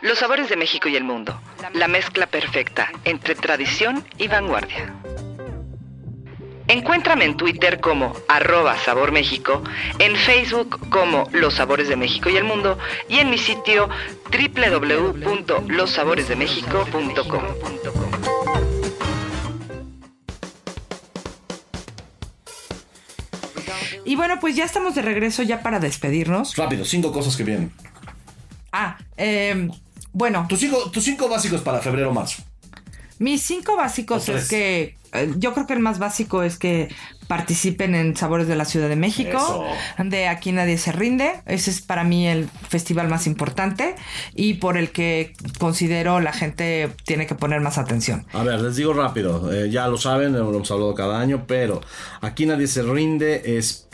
A: Los sabores de México y el mundo. La mezcla perfecta entre tradición y vanguardia. Encuéntrame en Twitter como arroba Sabor México, en Facebook como Los Sabores de México y el Mundo y en mi sitio www.lossaboresdemexico.com.
B: Y bueno, pues ya estamos de regreso ya para despedirnos.
C: Rápido, cinco cosas que vienen.
B: Ah, eh, bueno,
C: Tus cinco, tus cinco básicos para febrero o marzo.
B: mis cinco básicos es que yo creo que el más básico es que participen en Sabores de la Ciudad de México,
C: Eso.
B: de Aquí Nadie se rinde. Ese es para mí el festival más importante y por el que considero la gente tiene que poner más atención.
C: A ver, les digo rápido, eh, ya lo saben, lo hemos hablado cada año, pero aquí nadie se rinde, es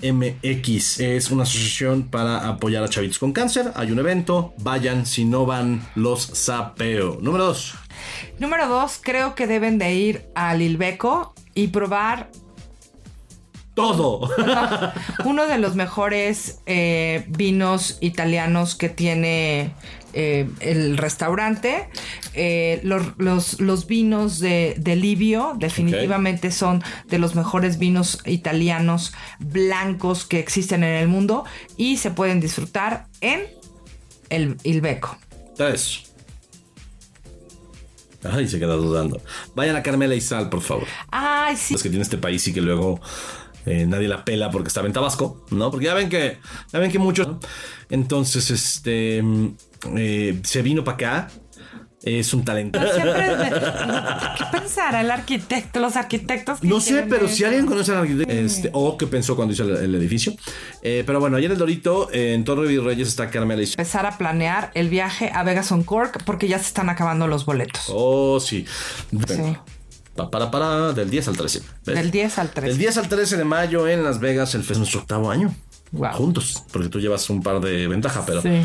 C: www.aquinadieserinде.org.mx. Es una asociación para apoyar a chavitos con cáncer. Hay un evento, vayan, si no van, los sapeo. Número dos.
B: Número dos, creo que deben de ir a Lilbeco y probar
C: Todo.
B: uno de los mejores eh, vinos italianos que tiene eh, el restaurante. Eh, los, los- los vinos de, de Livio definitivamente son de los mejores vinos italianos blancos que existen en el mundo y se pueden disfrutar en el Ilbeco.
C: Tres. Ay, se queda dudando. Vayan a Carmela y Sal, por favor.
B: Ay, sí.
C: Los que tiene este país y que luego eh, nadie la pela porque estaba en Tabasco, ¿no? Porque ya ven que, ya ven que muchos. ¿no? Entonces, este eh, se vino para acá. Es un talento.
B: Pero siempre ¿Qué pensará el arquitecto? Los arquitectos. que
C: No sé, pero
B: eso?
C: si alguien conoce al arquitecto, este, o qué pensó cuando hizo el, el edificio. Eh, pero bueno, allá en el Dorito, eh, en Torre Virreyes está Carmela y
B: empezar a planear el viaje a Vegas on Cork porque ya se están acabando los boletos.
C: Oh, sí.
B: Sí.
C: Pa- Para, para, del 10 al 13. ¿Ves?
B: Del 10 al 13.
C: Del 10 al 13 de mayo en Las Vegas, el fest nuestro octavo año.
B: Wow.
C: Juntos, porque tú llevas un par de ventaja, pero.
B: Sí.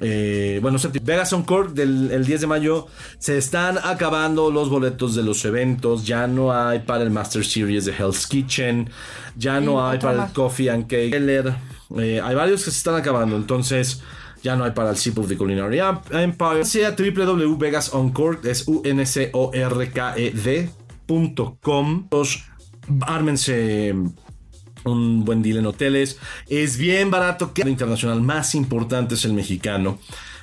C: Eh, bueno. Vegas on Court del el 10 de mayo se están acabando los boletos de los eventos. Ya no hay para el Master Series de Hell's Kitchen. Ya no hay para
B: más.
C: el Coffee and Cake. Keller. Eh, hay varios que se están acabando. Entonces. Ya no hay para el Sip of the Culinary Empire. Sea www.vegasoncord, es u n c o r k e d punto com. Los- Ármense un buen deal en hoteles. Es bien barato. Que el internacional más importante es el mexicano.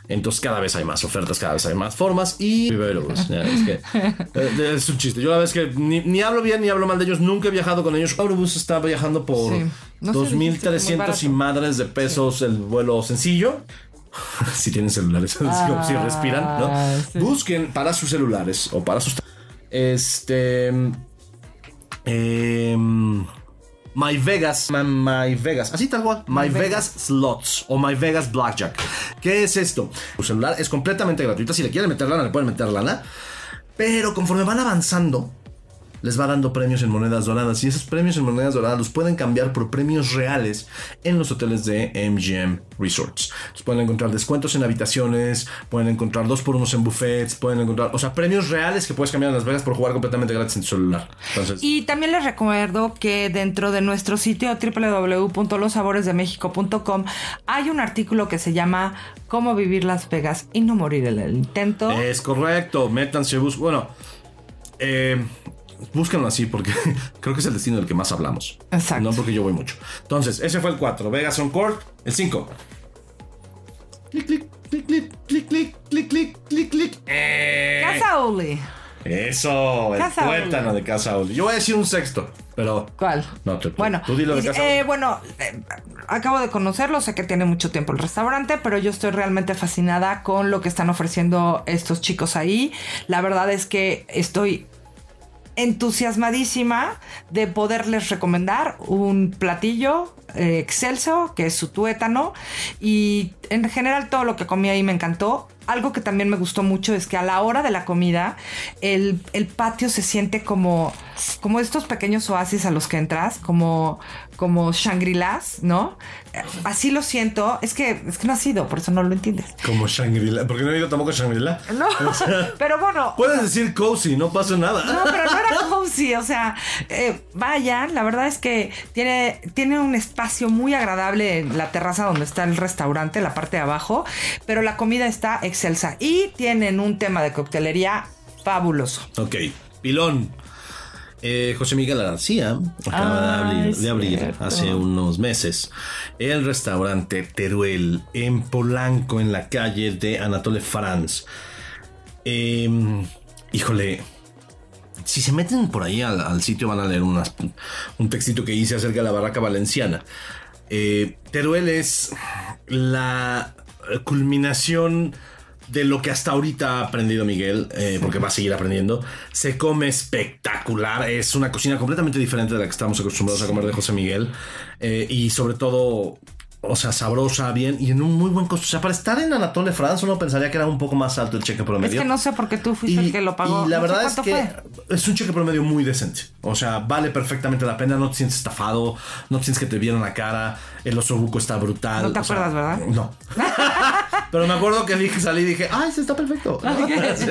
C: Entonces cada vez hay más ofertas, cada vez hay más formas y es que eh, es un chiste. Yo la verdad es que ni, ni hablo bien ni hablo mal de ellos, nunca he viajado con ellos. Viverobus está viajando por
B: Sí. No sé, dijiste que muy
C: 2.300 y madres de pesos el vuelo sencillo. si tienen celulares, es como si respiran, ¿no?
B: Ah, sí.
C: Busquen para sus celulares o para sus... Este... em, My Vegas, My, My Vegas, así tal cual, My, Vegas. Slots o My Vegas Blackjack. ¿Qué es esto? Su celular es completamente gratuita, si le quieren meter lana, le pueden meter lana, pero conforme van avanzando, les va dando premios en monedas doradas y esos premios en monedas doradas los pueden cambiar por premios reales en los hoteles de MGM Resorts. Pueden encontrar descuentos en habitaciones, pueden encontrar dos por unos en buffets, pueden encontrar, o sea, premios reales que puedes cambiar en Las Vegas por jugar completamente gratis en tu celular. Entonces,
B: Y también les recuerdo que dentro de nuestro sitio www.losaboresdemexico.com hay un artículo que se llama Cómo vivir Las Vegas y no morir en el intento.
C: es correcto, métanse, bus bueno, eh, búsquenlo así porque creo que es el destino del que más hablamos.
B: Exacto.
C: No porque yo voy mucho. Entonces, ese fue el 4, Vegas on Court, el 5. Clic, clic, clic, clic, clic, clic, clic, clic, clic, clic. Eh,
B: Casa Uli.
C: Eso, el
B: Casa
C: tuétano
B: Oli.
C: de Casa Oli. Yo voy a decir un sexto, pero.
B: ¿Cuál?
C: No, tú-
B: Bueno,
C: tú dilo de
B: y-
C: Casa
B: eh,
C: Oli.
B: bueno, eh, acabo de conocerlo, sé que tiene mucho tiempo el restaurante, pero yo estoy realmente fascinada con lo que están ofreciendo estos chicos ahí. La verdad es que estoy entusiasmadísima de poderles recomendar un platillo eh, excelso que es su tuétano y en general todo lo que comí ahí me encantó. Algo que también me gustó mucho es que a la hora de la comida el, el patio se siente como, como estos pequeños oasis a los que entras, como, como Shangri-Las, ¿no? Así lo siento. Es que, es que no ha sido, por eso no lo entiendes.
C: Como Shangri-La. Porque no he ido tampoco a Shangri-La.
B: No, pero bueno,
C: Puedes decir cozy, no pasa nada.
B: no, pero no era cozy, o sea, eh, vayan, la verdad es que tiene, tiene un espacio muy agradable en la terraza donde está el restaurante, la parte de abajo, pero la comida está excelsa y tienen un tema de coctelería fabuloso.
C: Ok, pilón. Eh, José Miguel García acaba de
B: Ah,
C: abrir, de hace unos meses el restaurante Teruel en Polanco, en la calle de Anatole France. Em, híjole, si se meten por ahí al, al sitio van a leer unas- un textito que hice acerca de la barraca valenciana. Eh, Teruel es la culminación de lo que hasta ahorita ha aprendido Miguel, eh, porque va a seguir aprendiendo. Se come espectacular, es una cocina completamente diferente de la que estamos acostumbrados a comer de José Miguel. eh, y sobre todo, o sea, sabrosa, bien y en un muy buen costo. O sea, para estar en Anatole France uno pensaría que era un poco más alto el cheque promedio.
B: Es que no sé por qué tú fuiste el que lo pagó.
C: y la
B: No
C: verdad es que
B: fue.
C: es un cheque promedio muy decente. O sea, vale perfectamente la pena. No te sientes estafado. No te sientes que te vieron la cara. El oso buco está brutal.
B: No te
C: sea,
B: acuerdas, ¿verdad?
C: No. Pero me acuerdo que dije, salí y dije, ¡ay, se está perfecto! Sí.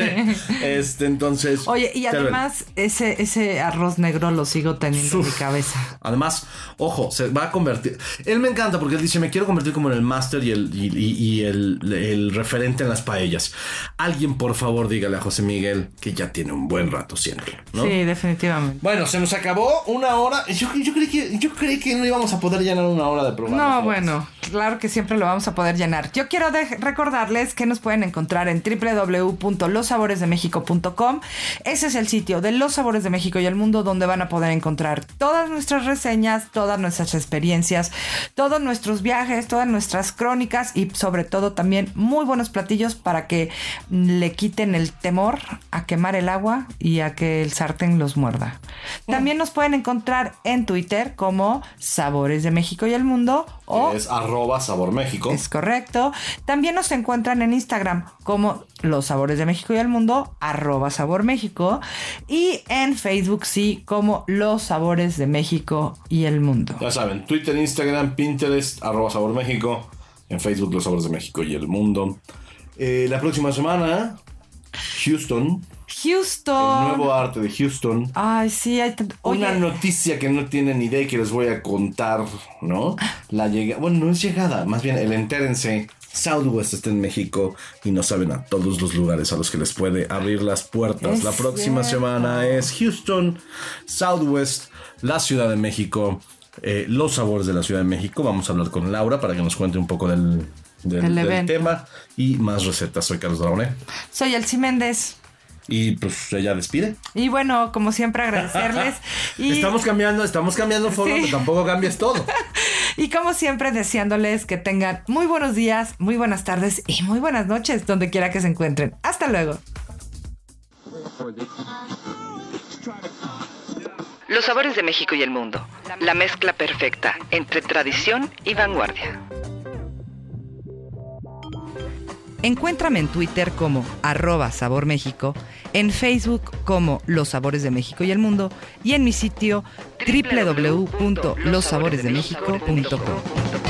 C: Este, entonces.
B: Oye, y además ese, ese arroz negro lo sigo teniendo en mi cabeza.
C: Además, ojo, se va a convertir. Él me encanta porque él dice: Me quiero convertir como en el máster y, el, y, y- y el, el referente en las paellas. Alguien, por favor, dígale a José Miguel que ya tiene un buen rato siempre, ¿no?
B: Sí, definitivamente.
C: Bueno, se nos acabó una hora. Yo, yo, creí que, yo creí que no íbamos a poder llenar una hora de
B: no, bueno, claro que siempre lo vamos a poder llenar. Yo quiero recordarles que nos pueden encontrar en www.losaboresdemexico.com. Ese es el sitio de Los Sabores de México y el Mundo donde van a poder encontrar todas nuestras reseñas, todas nuestras experiencias, todos nuestros viajes, todas nuestras crónicas y sobre todo también muy buenos platillos para que le quiten el temor a quemar el agua y a que el sartén los muerda. También nos pueden encontrar en Twitter como Sabores de México y el Mundo o
C: sabor México.
B: es correcto. También nos encuentran en Instagram como Los Sabores de México y el Mundo, arroba Sabor México. Y en Facebook sí, como Los Sabores de México y el Mundo.
C: Ya saben, Twitter, Instagram, Pinterest, arroba sabor México. En Facebook, Los Sabores de México y el Mundo. Eh, la próxima semana, Houston. El
B: Houston.
C: nuevo arte de Houston.
B: Ay, sí, hay Oye,
C: Una noticia que no tienen idea y que les voy a contar, ¿no? La llegada, bueno, no es llegada, más bien el entérense. Southwest está en México y no saben a todos los lugares a los que les puede abrir las puertas.
B: Es
C: la próxima
B: cierto.
C: semana es Houston, Southwest, la Ciudad de México, eh, los sabores de la Ciudad de México. Vamos a hablar con Laura para que nos cuente un poco del, tema y más recetas. Soy Carlos Dragoné.
B: Soy Elsie Méndez.
C: Y pues ella despide.
B: Y bueno, como siempre, agradecerles. Y,
C: Estamos cambiando, estamos cambiando forma,
B: Sí.
C: pero tampoco cambies todo.
B: y como siempre, deseándoles que tengan muy buenos días, muy buenas tardes y muy buenas noches, donde quiera que se encuentren. Hasta luego.
A: Los sabores de México y el mundo. La mezcla perfecta entre tradición y vanguardia.
E: Encuéntrame en Twitter como arroba Sabor México, en Facebook como Los Sabores de México y el Mundo y en mi sitio www.lossaboresdemexico.com.